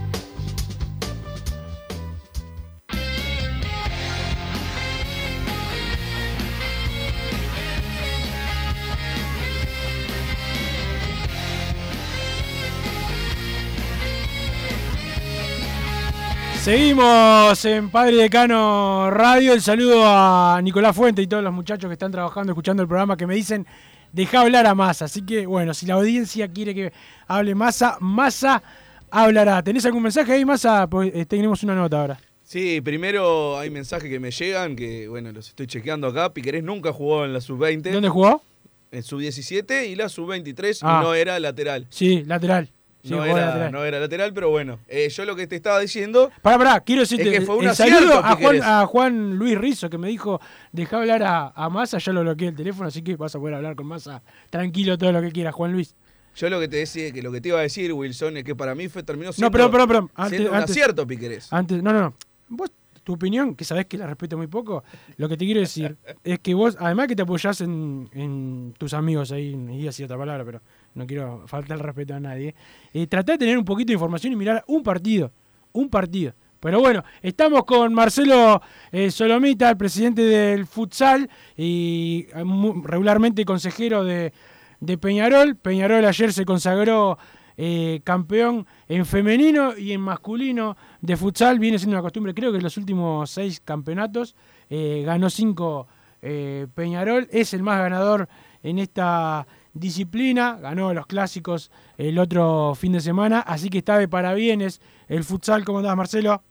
Seguimos en Padre Decano Radio. El saludo a Nicolás Fuente y todos los muchachos que están trabajando, escuchando el programa, que me dicen deja hablar a Massa. Así que, bueno, si la audiencia quiere que hable Massa, Massa hablará. ¿Tenés algún mensaje ahí, Massa? Pues eh, tenemos una nota ahora. Sí, primero hay mensajes que me llegan, que bueno, los estoy chequeando acá. Piquerés nunca jugó en la sub-20. ¿Dónde jugó? En sub-17 y la sub-23 Ah. y no era lateral. Sí, lateral. Sí, no, era, lateral. no era lateral, pero bueno. eh, yo lo que te estaba diciendo. Pará, pará, quiero decirte, Es que fue un el saludo a Juan, a Juan Luis Rizzo que me dijo, deja hablar a, a Massa, ya lo bloqueé el teléfono, así que vas a poder hablar con Massa tranquilo todo lo que quieras, Juan Luis. Yo lo que te decía, que lo que te iba a decir, Wilson, es que para mí fue, terminó siendo, No, perdón, perdón, perdón. Antes, siendo un antes- acierto, Piquerés. Antes, no, no, no. Vos, tu opinión, que sabés que la respeto muy poco, lo que te quiero decir *laughs* es que vos, además que te apoyás en, en tus amigos ahí, y así otra palabra, pero no quiero faltar el respeto a nadie, eh, tratá de tener un poquito de información y mirar un partido, un partido. Pero bueno, estamos con Marcelo eh, Solomita, el presidente del futsal y eh, regularmente consejero de, de Peñarol. Peñarol ayer se consagró eh, campeón en femenino y en masculino de futsal. Viene siendo una costumbre, creo que en los últimos seis campeonatos ganó cinco Peñarol. Es el más ganador en esta disciplina. Ganó los clásicos el otro fin de semana. Así que está de parabienes el futsal. ¿Cómo andás, Marcelo?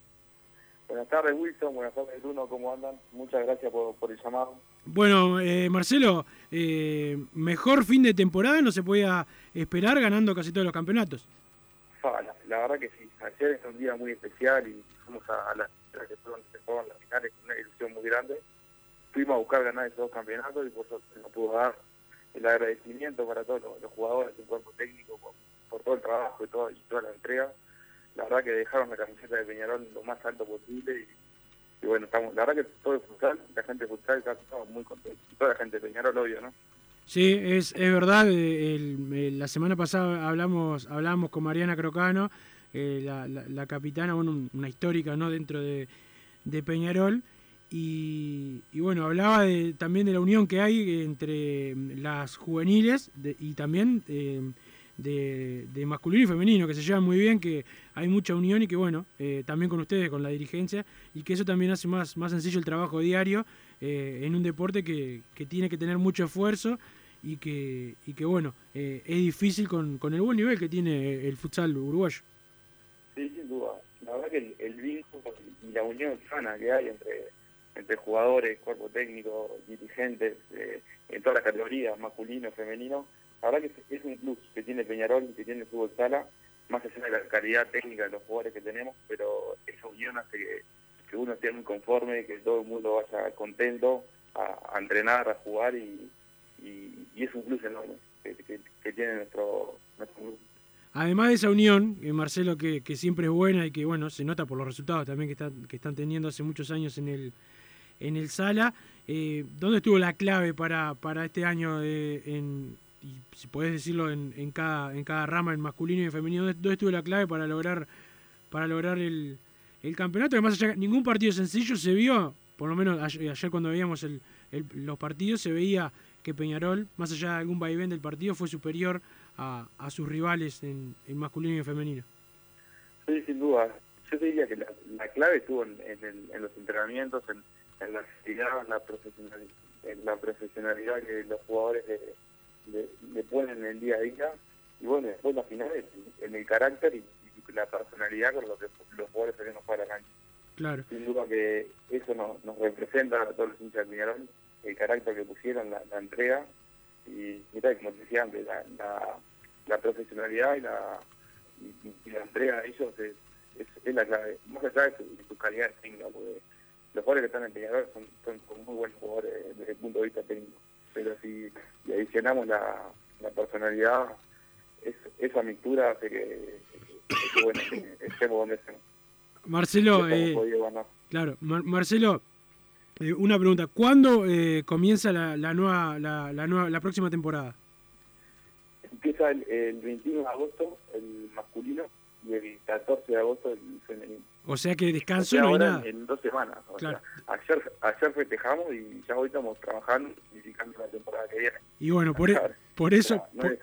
Buenas tardes, Wilson. Buenas tardes, Bruno. ¿Cómo andan? Muchas gracias por, por el llamado. Bueno, eh, Marcelo, eh, mejor fin de temporada no se podía esperar ganando casi todos los campeonatos. Ah, La, la verdad que sí. Ayer es un día muy especial y fuimos a, a las que fueron, que fueron las finales con una ilusión muy grande. Fuimos a buscar ganar esos dos campeonatos y por eso nos pudo dar el agradecimiento para todos los, jugadores, el cuerpo técnico, por, todo el trabajo y, todo, y toda la entrega. La verdad que dejaron la camiseta de Peñarol lo más alto posible y, bueno, estamos, la verdad que todo el futsal, la gente de futsal está muy contentos. Y toda la gente de Peñarol, obvio, ¿no? Sí, es, es verdad. eh, el- el- la semana pasada hablamos hablamos con Mariana Crocano, eh, la, la- capitana, bueno, un- una histórica no dentro de, de Peñarol. Y, y bueno, hablaba de- también de la unión que hay entre mm, las juveniles de- y también eh, de, de masculino y femenino, que se llevan muy bien, que hay mucha unión y que bueno, eh, también con ustedes, con la dirigencia, y que eso también hace más, más sencillo el trabajo diario eh, en un deporte que, que tiene que tener mucho esfuerzo y que, y que bueno, es difícil con, con el buen nivel que tiene el futsal uruguayo. Sí, sin duda. La verdad que el, el vínculo y la unión sana que hay entre, entre jugadores, cuerpo técnico, dirigentes, eh, en todas las categorías, masculino, femenino, la verdad que es, un plus que tiene Peñarol y que tiene el fútbol sala, más allá de la calidad técnica de los jugadores que tenemos, pero esa unión hace que, uno esté muy conforme, que todo el mundo vaya contento a, entrenar, a jugar y, es un plus enorme que, tiene nuestro, nuestro grupo. Además de esa unión, eh, Marcelo, que, siempre es buena y que bueno, se nota por los resultados también que están, que están teniendo hace muchos años en el, en el Sala, eh, ¿dónde estuvo la clave para, para este año, y si podés decirlo en, en, cada, en cada rama, en masculino y en femenino, ¿dónde, estuvo la clave para lograr, para lograr el, el campeonato? Además, allá, ningún partido sencillo se vio, por lo menos ayer, ayer cuando veíamos el, los partidos, se veía que Peñarol, más allá de algún vaivén del partido, fue superior a, sus rivales en, en masculino y en femenino. Sí, sin duda. Yo diría que la, la clave estuvo en, en los entrenamientos, en, en la actividad, en la, profesional, en la profesionalidad que los jugadores le, le- le ponen en el día a día. Y bueno, después la final es en el carácter y, y la personalidad con lo que los jugadores se nos jugar a la cancha. Claro. Sin duda que eso nos, nos representa a todos los hinchas de Peñarol, el carácter que pusieron, la, la entrega. Y mira, como te decía antes, la, la, la profesionalidad y la, y, y la entrega de ellos es, es, es la clave. Más allá de, su- de sus calidades técnicas, porque los jugadores que están en Peñarol son, son, son muy buenos jugadores desde el punto de vista técnico. Pero si le adicionamos la, la personalidad, es, esa mixtura hace que, bueno, estemos donde estemos. Marcelo, eh, claro, Mar- Marcelo, eh, una pregunta. ¿Cuándo eh, comienza la, la nueva, la, la nueva, la próxima temporada? Empieza el, el 21 de agosto el masculino y el 14 de agosto el femenino. O sea que O descanso sea, no hay nada. en, dos semanas. O Claro. sea, ayer, ayer festejamos y ya hoy estamos trabajando y la temporada que viene. Y bueno, por, e- por eso, No hay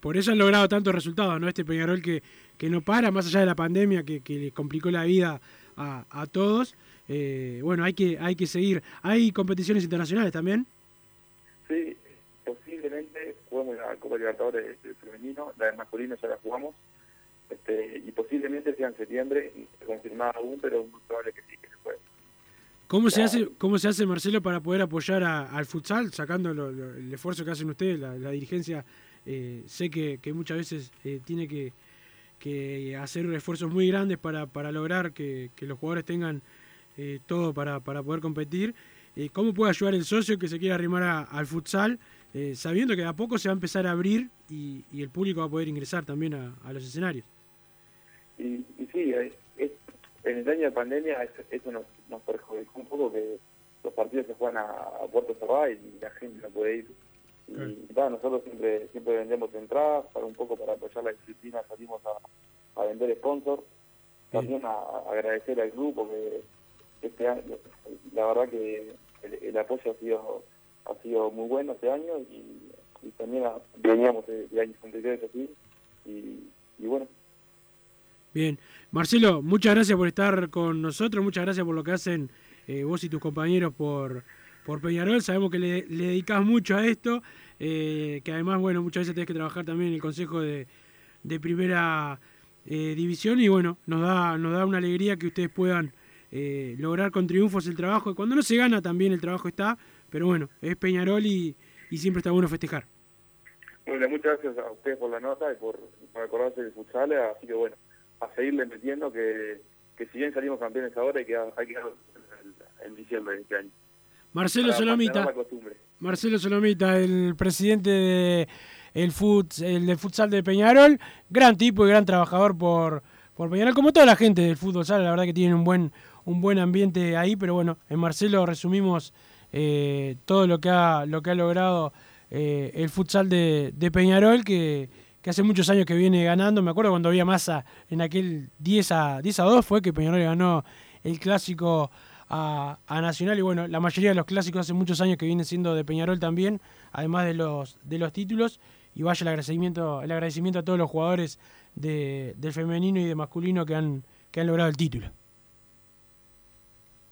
por, eso han logrado tantos resultados, ¿no? Este Peñarol que, que no para, más allá de la pandemia que, que le complicó la vida a, a todos. Eh, bueno, hay que, hay que seguir. ¿Hay competiciones internacionales también? Sí, posiblemente juguemos la Copa Libertadores del femenino, la del masculino ya la jugamos, este, y posiblemente sea en septiembre, confirmada aún, pero es muy probable que sí, que se pueda. ¿Cómo se hace, cómo se hace Marcelo para poder apoyar a- al futsal, sacando lo- lo- el esfuerzo que hacen ustedes, la, la dirigencia? eh, sé que, que muchas veces eh, tiene que, que hacer esfuerzos muy grandes para, para lograr que, que los jugadores tengan eh, todo para, para poder competir. ¿Cómo puede ayudar el socio que se quiera arrimar a- al futsal, sabiendo que de a poco se va a empezar a abrir y, y el público va a poder ingresar también a, a los escenarios? Y, y sí, eh, es- en el año de pandemia es- eso nos, nos perjudicó un poco que los partidos se juegan a, a puerta cerrada y la gente no puede ir. Y va, nosotros siempre siempre vendemos entradas para un poco para apoyar la disciplina, salimos a, a vender sponsors, también a, a agradecer al grupo que este año, la verdad que el, el apoyo ha sido ha sido muy bueno este año y, y también a- veníamos de, de años anteriores así y, y bueno, Bien, Marcelo, muchas gracias por estar con nosotros, muchas gracias por lo que hacen eh, vos y tus compañeros por, por Peñarol. Sabemos que le, le dedicás mucho a esto, eh, que además, bueno, muchas veces tenés que trabajar también en el Consejo de, de Primera eh, División y bueno, nos da, nos da una alegría que ustedes puedan lograr con triunfos el trabajo. Cuando no se gana también el trabajo está, pero bueno, es Peñarol y, y siempre está bueno festejar. Bueno, muchas gracias a ustedes por la nota y por, por acordarse del futsal, así que bueno, a seguirle metiendo que, que si bien salimos campeones ahora hay que, hay que en, diciembre de este año. Marcelo Para Solomita. Marcelo Solomita, el presidente de el, fut, el del futsal de Peñarol, gran tipo y gran trabajador por, por Peñarol, como toda la gente del fútbol sala, la verdad que tienen un buen, un buen ambiente ahí, pero bueno, en Marcelo resumimos eh, todo lo que ha, lo que ha logrado eh, el futsal de, de Peñarol, que, que hace muchos años que viene ganando, me acuerdo cuando había masa en aquel 10 a, 10 a 2 fue que Peñarol ganó el clásico a, a Nacional y bueno, la mayoría de los clásicos hace muchos años que vienen siendo de Peñarol también, además de los, de los títulos, y vaya el agradecimiento, el agradecimiento a todos los jugadores de, del femenino y de masculino que han, que han logrado el título.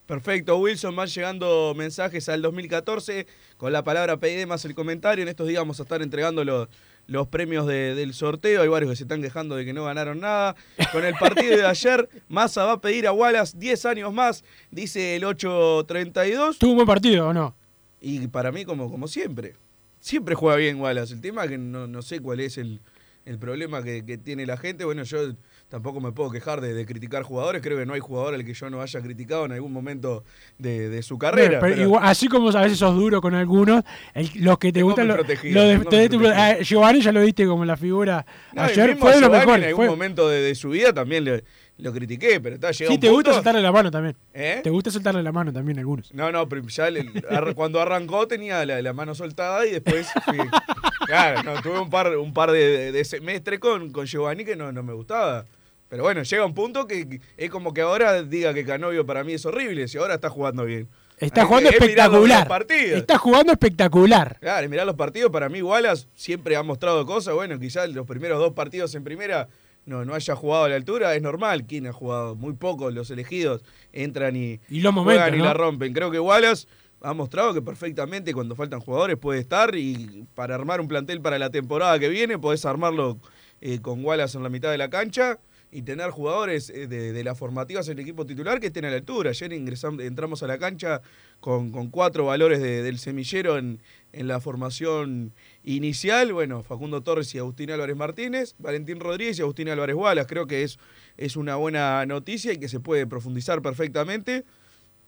Perfecto, Wilson, van llegando mensajes al 2014 con la palabra PD más el comentario. En estos días vamos a estar entregando los, los premios de- del sorteo. Hay varios que se están quejando de que no ganaron nada. Con el partido de ayer, Massa va a pedir a Wallace 10 años más, dice el 832. ¿Tuvo un buen partido o no? Y para mí, como, como siempre. Siempre juega bien Wallace. El tema es que no, no sé cuál es el, el problema que, que tiene la gente. Bueno, yo tampoco me puedo quejar de, de criticar jugadores. Creo que no hay jugador al que yo no haya criticado en algún momento de, de su carrera. Pero pero- igual- así como a veces sos duro con algunos, el- los que te gustan, lo, lo de- te- protegido. a Giovanni ya lo diste como la figura. No, Ayer fue de lo mejor. En algún fue- momento de, su vida también le- lo critiqué, pero está llegando Sí, te gusta soltarle la mano también. ¿Eh? Te gusta soltarle la mano también a algunos. No, no, pero ya le- cuando arrancó tenía la, la mano soltada y después fui- *laughs* Claro, no, tuve un par, un par de semestres con, con Giovanni que no, no me gustaba. Pero bueno, llega un punto que es como que ahora diga que Canovio para mí es horrible, si ahora está jugando bien. Está jugando es los- los espectacular. partidos. Está jugando espectacular. Claro, mirá los partidos, para mí Wallace siempre ha mostrado cosas, bueno, quizás los primeros dos partidos en primera no, no haya jugado a la altura, es normal, quien ha jugado muy poco, los elegidos entran y, Y los juegan momentos, y ¿no? la rompen. Creo que Wallace ha mostrado que perfectamente cuando faltan jugadores puede estar y para armar un plantel para la temporada que viene podés armarlo eh, con Wallace en la mitad de la cancha y tener jugadores eh, de, de las formativas en el equipo titular que estén a la altura. Ayer ingresamos, entramos a la cancha con, con cuatro valores de- del semillero en, en la formación inicial. Bueno, Facundo Torres y Agustín Álvarez Martínez, Valentín Rodríguez y Agustín Álvarez Wallace. Creo que es, es una buena noticia y que se puede profundizar perfectamente.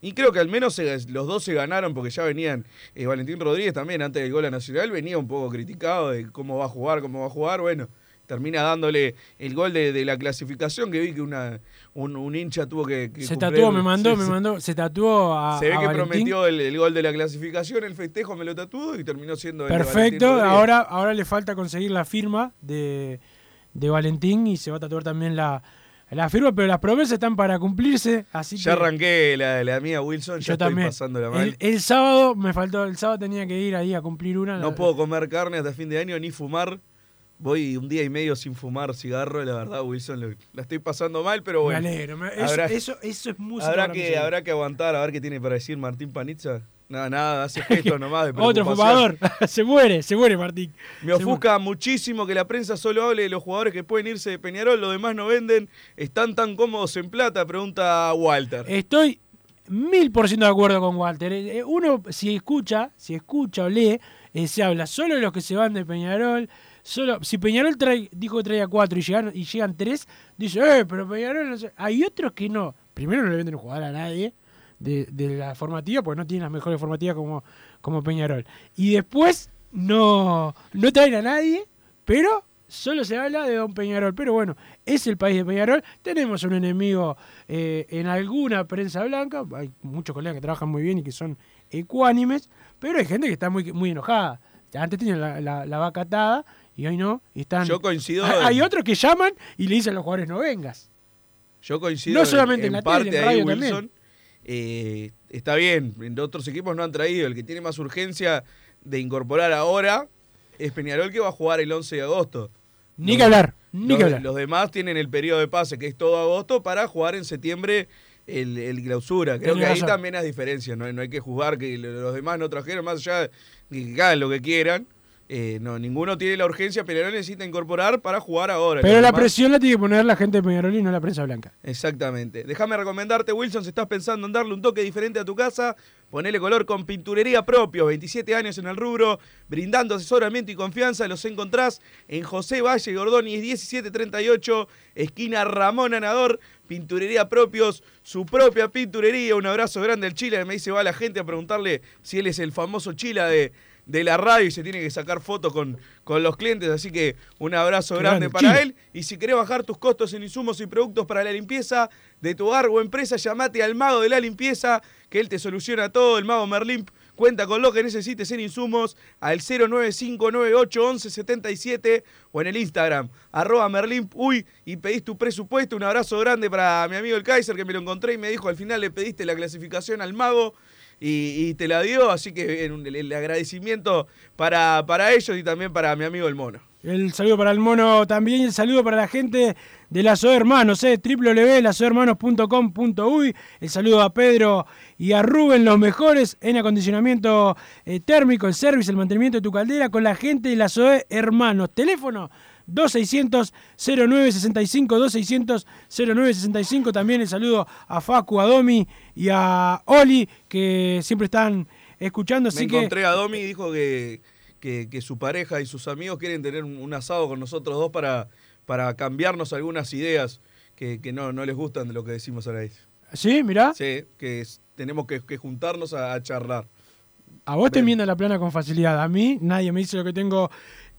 Y creo que al menos los dos se ganaron porque ya venían, eh, Valentín Rodríguez también antes del gol a Nacional venía un poco criticado de cómo va a jugar, cómo va a jugar. Bueno, termina dándole el gol de, de la clasificación que vi que una, un, un hincha tuvo que... que Se cumplir- tatuó, me mandó, me mandó, se tatuó a. Se ve a que Valentín. prometió el, el gol de la clasificación, el festejo me lo tatuó y terminó siendo el Perfecto, Rodríguez. ahora, ahora le falta conseguir la firma de, de Valentín y se va a tatuar también la, la firma, pero las promesas están para cumplirse, así Ya que arranqué la, la mía Wilson, ya yo estoy también. pasándola mal. El, el sábado me faltó, el sábado tenía que ir ahí a cumplir una. No la- puedo comer carne hasta fin de año ni fumar. Voy un día y medio sin fumar cigarro, la verdad, Wilson, lo- la estoy pasando mal, pero Me bueno. alegro, me- eso- eso- eso es música Habrá que, habrá que aguantar a ver qué tiene para decir Martín Panizza. Nada, nada, hace gestos nomás de *laughs* Otro fumador. *laughs* se muere, se muere Martín. Me ofusca muchísimo que la prensa solo hable de los jugadores que pueden irse de Peñarol, los demás no venden. ¿Están tan cómodos en plata? Pregunta Walter. Estoy mil por ciento de acuerdo con Walter. Eh, eh, Uno, si escucha, si escucha o lee, eh, se habla solo de los que se van de Peñarol. Solo, si Peñarol trae, dijo que traía cuatro y llegan, y llegan tres, dice, eh, pero Peñarol no sé". Hay otros que no. Primero no le venden un jugador a nadie de, de la formativa, porque no tienen las mejores formativas como, como Peñarol. Y después no, no traen a nadie, pero solo se habla de Don Peñarol. Pero bueno, es el país de Peñarol. Tenemos un enemigo eh, en alguna prensa blanca. Hay muchos colegas que trabajan muy bien y que son ecuánimes, pero hay gente que está muy, muy enojada. Antes tenían la, la, la vaca atada y hoy no. y están... Yo coincido Hay, otros que llaman y le dicen a los jugadores no vengas. Yo coincido No solamente en la parte tele, radio también. Wilson. Eh, está bien, en otros equipos no han traído. El que tiene más urgencia de incorporar ahora es Peñarol que va a jugar el 11 de agosto. Ni Los- que hablar, ni los, que hablar. los demás tienen el periodo de pase, que es todo agosto, para jugar en septiembre el, el clausura. Creo que ahí razón. también hay diferencias. ¿no? no hay que juzgar que lo- los demás no trajeron, más allá de que hagan lo que quieran. Eh, no, ninguno tiene la urgencia, Peñarol necesita incorporar para jugar ahora. Pero la demás- presión la tiene que poner la gente de Peñarol y no la prensa blanca. Exactamente. Déjame recomendarte, Wilson, si estás pensando en darle un toque diferente a tu casa, ponele color con pinturería propio, 27 años en el rubro, brindando asesoramiento y confianza, los encontrás en José Valle Gordoni, 1738, esquina Ramón Anador, pinturería propios, su propia pinturería, un abrazo grande al Chile, me dice va la gente a preguntarle si él es el famoso Chila de, de la radio y se tiene que sacar fotos con, con los clientes, así que un abrazo grande grande, para él. Y si querés bajar tus costos en insumos y productos para la limpieza de tu hogar o empresa, llamate al mago de la limpieza, que él te soluciona todo. El mago Merlimp cuenta con lo que necesites en insumos al 095981177 o en el Instagram, arroba Merlimp, uy, y pedís tu presupuesto. Un abrazo grande para mi amigo el Kaiser, que me lo encontré y me dijo, al final le pediste la clasificación al mago. Y, te la dio, así que el, agradecimiento para, para ellos y también para mi amigo el mono. El saludo para el mono también el saludo para la gente de la SOE Hermanos, eh, www.lasohermanos.com.uy. El saludo a Pedro y a Rubén, los mejores en acondicionamiento eh, térmico, el service, el mantenimiento de tu caldera con la gente de la SOE Hermanos. Teléfono 2600-0965, 2600-0965. También el saludo a Facu, a Domi y a Oli, que siempre están escuchando. Me Así que encontré a Domi y dijo que, que, que su pareja y sus amigos quieren tener un, un asado con nosotros dos para, para cambiarnos algunas ideas que, que no, no les gustan de lo que decimos a la vez. ¿Sí? Mirá. Sí, que es- tenemos que, que juntarnos a, a charlar. A vos te enmiendan la plana con facilidad. A mí nadie me dice lo que tengo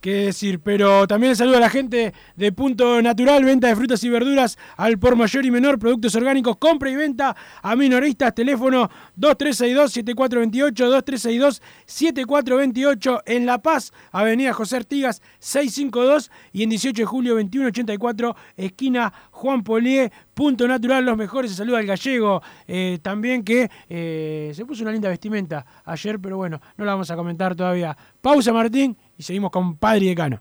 que decir. Pero también saludo a la gente de Punto Natural, venta de frutas y verduras al por mayor y menor, productos orgánicos, compra y venta a minoristas. Teléfono 2362-7428, 2362-7428 en La Paz, Avenida José Artigas 652 y en 18 de julio 2184, esquina Juan Polié. Punto Natural, los mejores. Se saluda al gallego eh, también que eh, se puso una linda vestimenta ayer, pero bueno, no la vamos a comentar todavía. Pausa, Martín, y seguimos con Padre y Decano.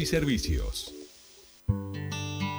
y servicios.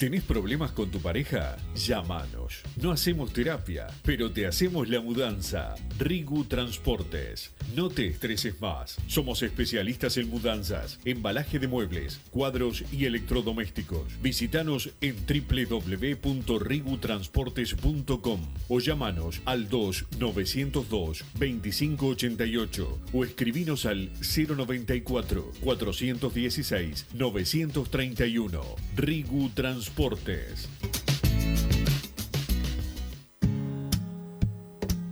¿Tenés problemas con tu pareja? Llámanos. No hacemos terapia, pero te hacemos la mudanza. Rigu Transportes. No te estreses más. Somos especialistas en mudanzas, embalaje de muebles, cuadros y electrodomésticos. Visítanos en www.rigutransportes.com o llámanos al 2-902-2588 o escribinos al 094-416-931. Rigu Transportes. Deportes.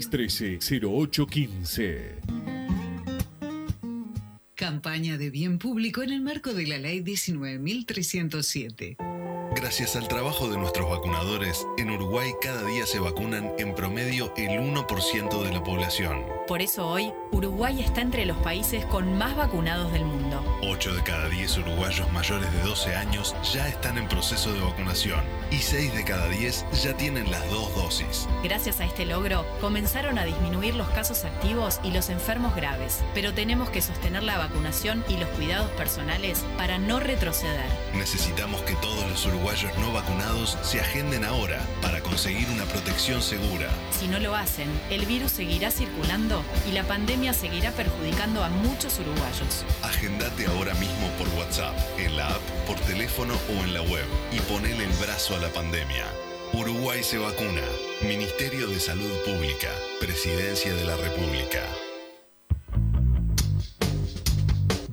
2613-0815. Campaña de bien público en el marco de la Ley 19.307. Gracias al trabajo de nuestros vacunadores, en Uruguay cada día se vacunan en promedio el 1% de la población. Por eso hoy, Uruguay está entre los países con más vacunados del mundo. 8 de cada 10 uruguayos mayores de 12 años ya están en proceso de vacunación y 6 de cada 10 ya tienen las dos dosis. Gracias a este logro, comenzaron a disminuir los casos activos y los enfermos graves, pero tenemos que sostener la vacunación y los cuidados personales para no retroceder. Necesitamos que todos los uruguayos no vacunados se agenden ahora para conseguir una protección segura. Si no lo hacen, el virus seguirá circulando y la pandemia seguirá perjudicando a muchos uruguayos. Agendate ahora mismo por WhatsApp, en la app, por teléfono o en la web y ponele el brazo a la pandemia. Uruguay se vacuna. Ministerio de Salud Pública. Presidencia de la República.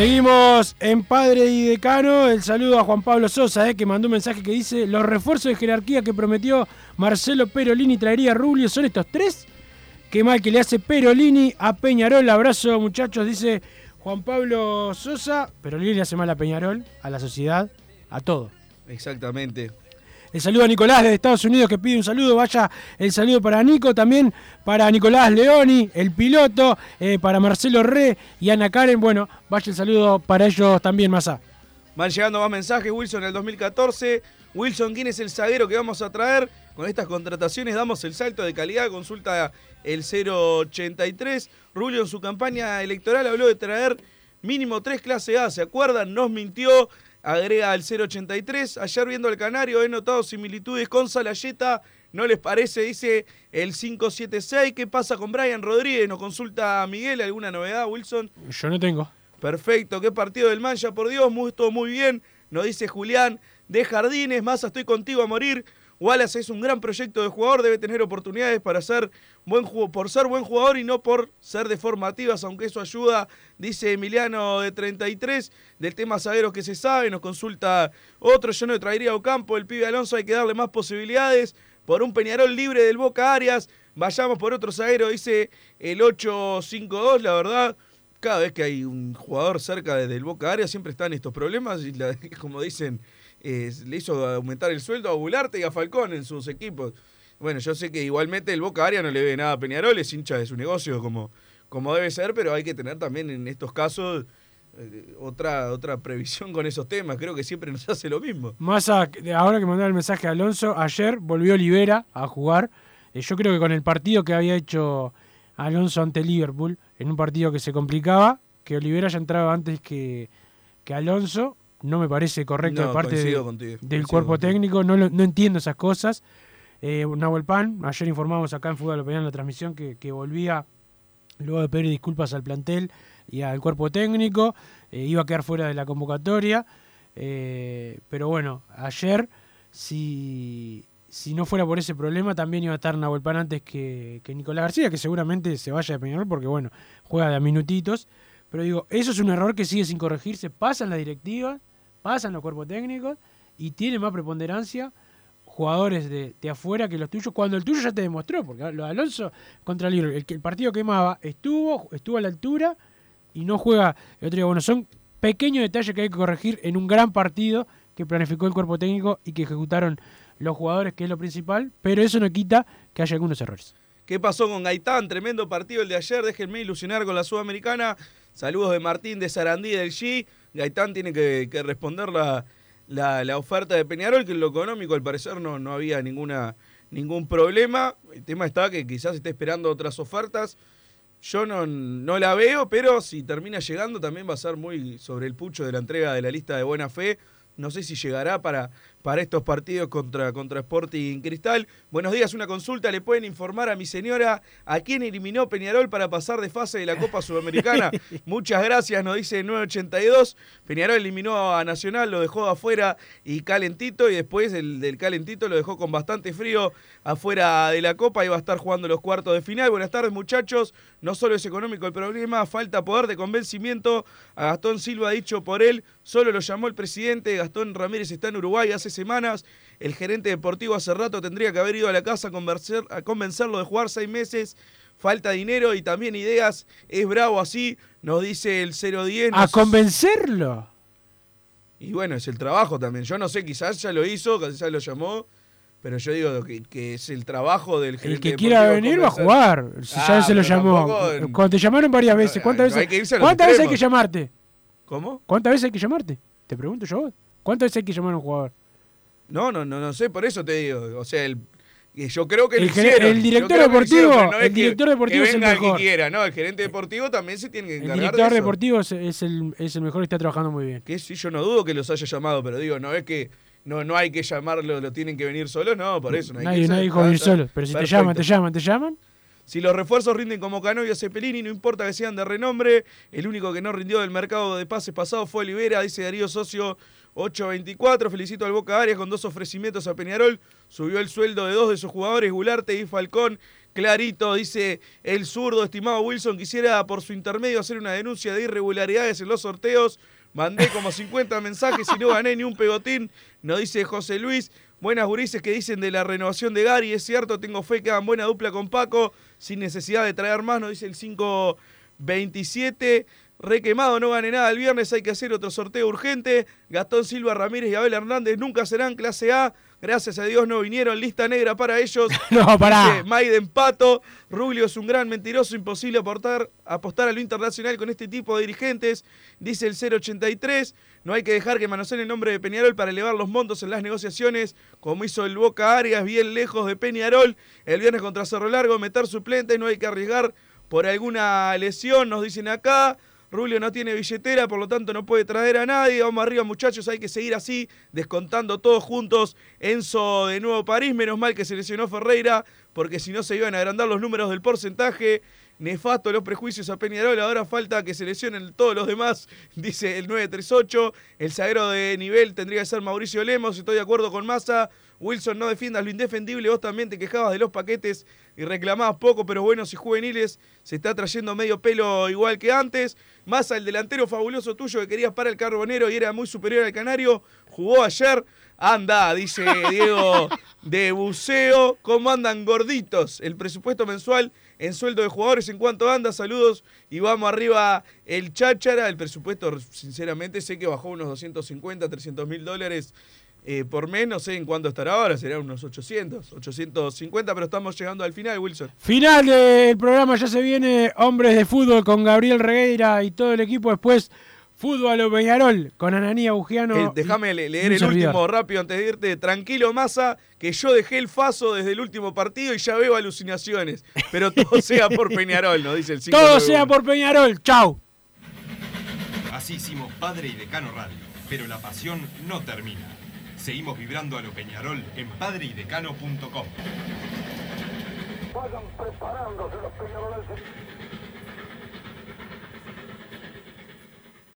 Seguimos en Padre y Decano. El saludo a Juan Pablo Sosa, eh, que mandó un mensaje que dice: Los refuerzos de jerarquía que prometió Marcelo Perolini traería Rubio son estos tres. Qué mal que le hace Perolini a Peñarol. Abrazo, muchachos, dice Juan Pablo Sosa, pero Lili le hace mal a Peñarol, a la sociedad, a todo. Exactamente. El saludo a Nicolás de Estados Unidos que pide un saludo. Vaya el saludo para Nico, también para Nicolás Leoni, el piloto, eh, para Marcelo Re y Ana Karen. Bueno, vaya el saludo para ellos también, Massa. Van llegando más mensajes, Wilson, en el 2014. Wilson, ¿quién es el zaguero que vamos a traer? Con estas contrataciones damos el salto de calidad. Consulta el 083. Rulio en su campaña electoral habló de traer mínimo tres clase A. ¿Se acuerdan? Nos mintió. Agrega al 083. Ayer viendo el Canario he notado similitudes con Salayeta. ¿No les parece? Dice el 576. ¿Qué pasa con Brian Rodríguez? Nos consulta Miguel. ¿Alguna novedad, Wilson? Yo no tengo. Perfecto. ¿Qué partido del Mancha? Por Dios, todo muy bien. Nos dice Julián de Jardines. Massa, estoy contigo a morir. Wallace es un gran proyecto de jugador, debe tener oportunidades para ser buen por ser buen jugador y no por ser de formativas, aunque eso ayuda, dice Emiliano de 33, del tema zagueros que se sabe, nos consulta otro, yo no traería a Ocampo, el pibe Alonso hay que darle más posibilidades, por un Peñarol libre del Boca Arias, vayamos por otro zaguero, dice el 852, la verdad, cada vez que hay un jugador cerca del Boca Arias siempre están estos problemas y *laughs* como dicen le hizo aumentar el sueldo a Bularte y a Falcón en sus equipos. Bueno, yo sé que igualmente el Boca Área no le ve nada a Peñarol, es hincha de su negocio como, como debe ser, pero hay que tener también en estos casos eh, otra, otra previsión con esos temas. Creo que siempre nos *laughs* hace lo mismo. Más ahora que mandó el mensaje a Alonso, ayer volvió Olivera a jugar. Eh, yo creo que con el partido que había hecho Alonso ante Liverpool, en un partido que se complicaba, que Olivera ya entraba antes que, que Alonso, no me parece correcto de parte del cuerpo técnico, no, no entiendo esas cosas. Eh, Nahuel Pan, ayer informamos acá en Fútbol Opinión en la transmisión que, volvía luego de pedir disculpas al plantel y al cuerpo técnico, eh, iba a quedar fuera de la convocatoria, eh, pero bueno, ayer si, si no fuera por ese problema también iba a estar Nahuel Pan antes que, que Nicolás García, que seguramente se vaya de Peñarol porque bueno, juega de a minutitos, pero digo, eso es un error que sigue sin corregirse, pasa en la directiva, pasan los cuerpos técnicos y tiene más preponderancia jugadores de, afuera que los tuyos, cuando el tuyo ya te demostró, porque lo de Alonso contra el el, el partido quemaba, estuvo, estuvo a la altura y no juega el otro día. Bueno, son pequeños detalles que hay que corregir en un gran partido que planificó el cuerpo técnico y que ejecutaron los jugadores, que es lo principal, pero eso no quita que haya algunos errores. ¿Qué pasó con Gaitán? Tremendo partido el de ayer, déjenme ilusionar con la Sudamericana. Saludos de Martín de Sarandí del G. Gaitán tiene que, responder la, la, oferta de Peñarol, que en lo económico al parecer no, no había ninguna, ningún problema. El tema está que quizás esté esperando otras ofertas. Yo no, no la veo, pero si termina llegando también va a ser muy sobre el pucho de la entrega de la lista de buena fe. No sé si llegará para, para estos partidos contra, contra Sporting Cristal. Buenos días, una consulta. ¿Le pueden informar a mi señora a quién eliminó Peñarol para pasar de fase de la Copa *laughs* Sudamericana? Muchas gracias, nos dice 982. Peñarol eliminó a Nacional, lo dejó afuera y calentito, y después el del calentito lo dejó con bastante frío afuera de la Copa y va a estar jugando los cuartos de final. Buenas tardes, muchachos. No solo es económico el problema, falta poder de convencimiento. A Gastón Silva, dicho por él, solo lo llamó el presidente. Gastón Ramírez está en Uruguay hace semanas. El gerente deportivo hace rato tendría que haber ido a la casa a, a convencerlo de jugar seis meses. Falta dinero y también ideas. Es bravo así, nos dice el 010. ¿A convencerlo? Y bueno, es el trabajo también. Yo no sé, quizás ya lo hizo, quizás lo llamó. Pero yo digo que, es el trabajo del gerente. El que quiera venir va a jugar. Si ya ah, se lo llamó. Cuando te llamaron varias veces, ¿cuántas veces, ¿cuántas veces hay que llamarte? ¿Cómo? ¿Cuántas veces hay que llamarte? Te pregunto yo. ¿Cuántas veces hay que llamar a un jugador? No, no, no, no sé, por eso te digo. O sea, el, yo creo que el, el director deportivo, el director deportivo es el mejor. Que quiera, no, el gerente deportivo también se tiene que encargar El director deportivo es, el, es el mejor y está trabajando muy bien. Que sí, yo no dudo que los haya llamado, pero digo, no es que no, no hay que llamarlo, lo tienen que venir solos, no, por eso. No hay nadie, que nadie dijo venir solos, pero si te llaman, te llaman, te llaman. Si los refuerzos rinden como Canovio Cepelini, no importa que sean de renombre. El único que no rindió del mercado de pases pasado fue Olivera, dice Darío Socio 8.24. Felicito al Boca Arias con dos ofrecimientos a Peñarol. Subió el sueldo de dos de sus jugadores, Gularte y Falcón. Clarito, dice el zurdo, estimado Wilson, quisiera por su intermedio hacer una denuncia de irregularidades en los sorteos. Mandé como 50 mensajes y no gané ni un pegotín. Nos dice José Luis. Buenas gurises que dicen de la renovación de Gary. Es cierto, tengo fe que hagan buena dupla con Paco. Sin necesidad de traer más, nos dice el 527. re quemado, no gane nada el viernes, hay que hacer otro sorteo urgente. Gastón Silva Ramírez y Abel Hernández nunca serán clase A. Gracias a Dios no vinieron, lista negra para ellos. *laughs* No, pará. Maiden Pato, Rubio es un gran mentiroso, imposible aportar, apostar a lo internacional con este tipo de dirigentes. Dice el 083, no hay que dejar que manoseen el nombre de Peñarol para elevar los montos en las negociaciones, como hizo el Boca Arias, bien lejos de Peñarol. El viernes contra Cerro Largo, meter suplentes, no hay que arriesgar por alguna lesión, nos dicen acá. Rubio no tiene billetera, por lo tanto no puede traer a nadie. Vamos arriba, muchachos, hay que seguir así, descontando todos juntos. Enzo de Nuevo París, menos mal que se lesionó Ferreira, porque si no se iban a agrandar los números del porcentaje. Nefasto los prejuicios a Peñarol, ahora falta que se lesionen todos los demás, *laughs* dice el 938. El zaguero de nivel tendría que ser Mauricio Lemos, estoy de acuerdo con Massa. Wilson, no defiendas lo indefendible, vos también te quejabas de los paquetes y reclamabas poco, pero buenos y juveniles, se está trayendo medio pelo igual que antes. Massa, el delantero fabuloso tuyo que querías para el Carbonero y era muy superior al Canario, jugó ayer. Anda, dice *laughs* Diego de Buceo. ¿Cómo andan gorditos? El presupuesto mensual en sueldo de jugadores, ¿en cuánto anda? Saludos y vamos arriba el cháchara. El presupuesto, sinceramente, sé que bajó unos 250, 300 mil dólares eh, por mes. No sé en cuánto estará ahora, será unos 800, 850, pero estamos llegando al final, Wilson. Final del programa, ya se viene Hombres de Fútbol con Gabriel Regueira y todo el equipo. Después, Fútbol o Peñarol con Ananía Bugiano. Eh, déjame le- leer el último rápido antes de irte. Tranquilo, Massa, que yo dejé el faso desde el último partido y ya veo alucinaciones. Pero todo *laughs* sea por Peñarol, nos dice el 5 Todo sea por Peñarol. Chau. Así hicimos Padre y Decano Radio, pero la pasión no termina. Seguimos vibrando a lo Peñarol en padreidecano.com. Vayan preparándose los peñarolenses.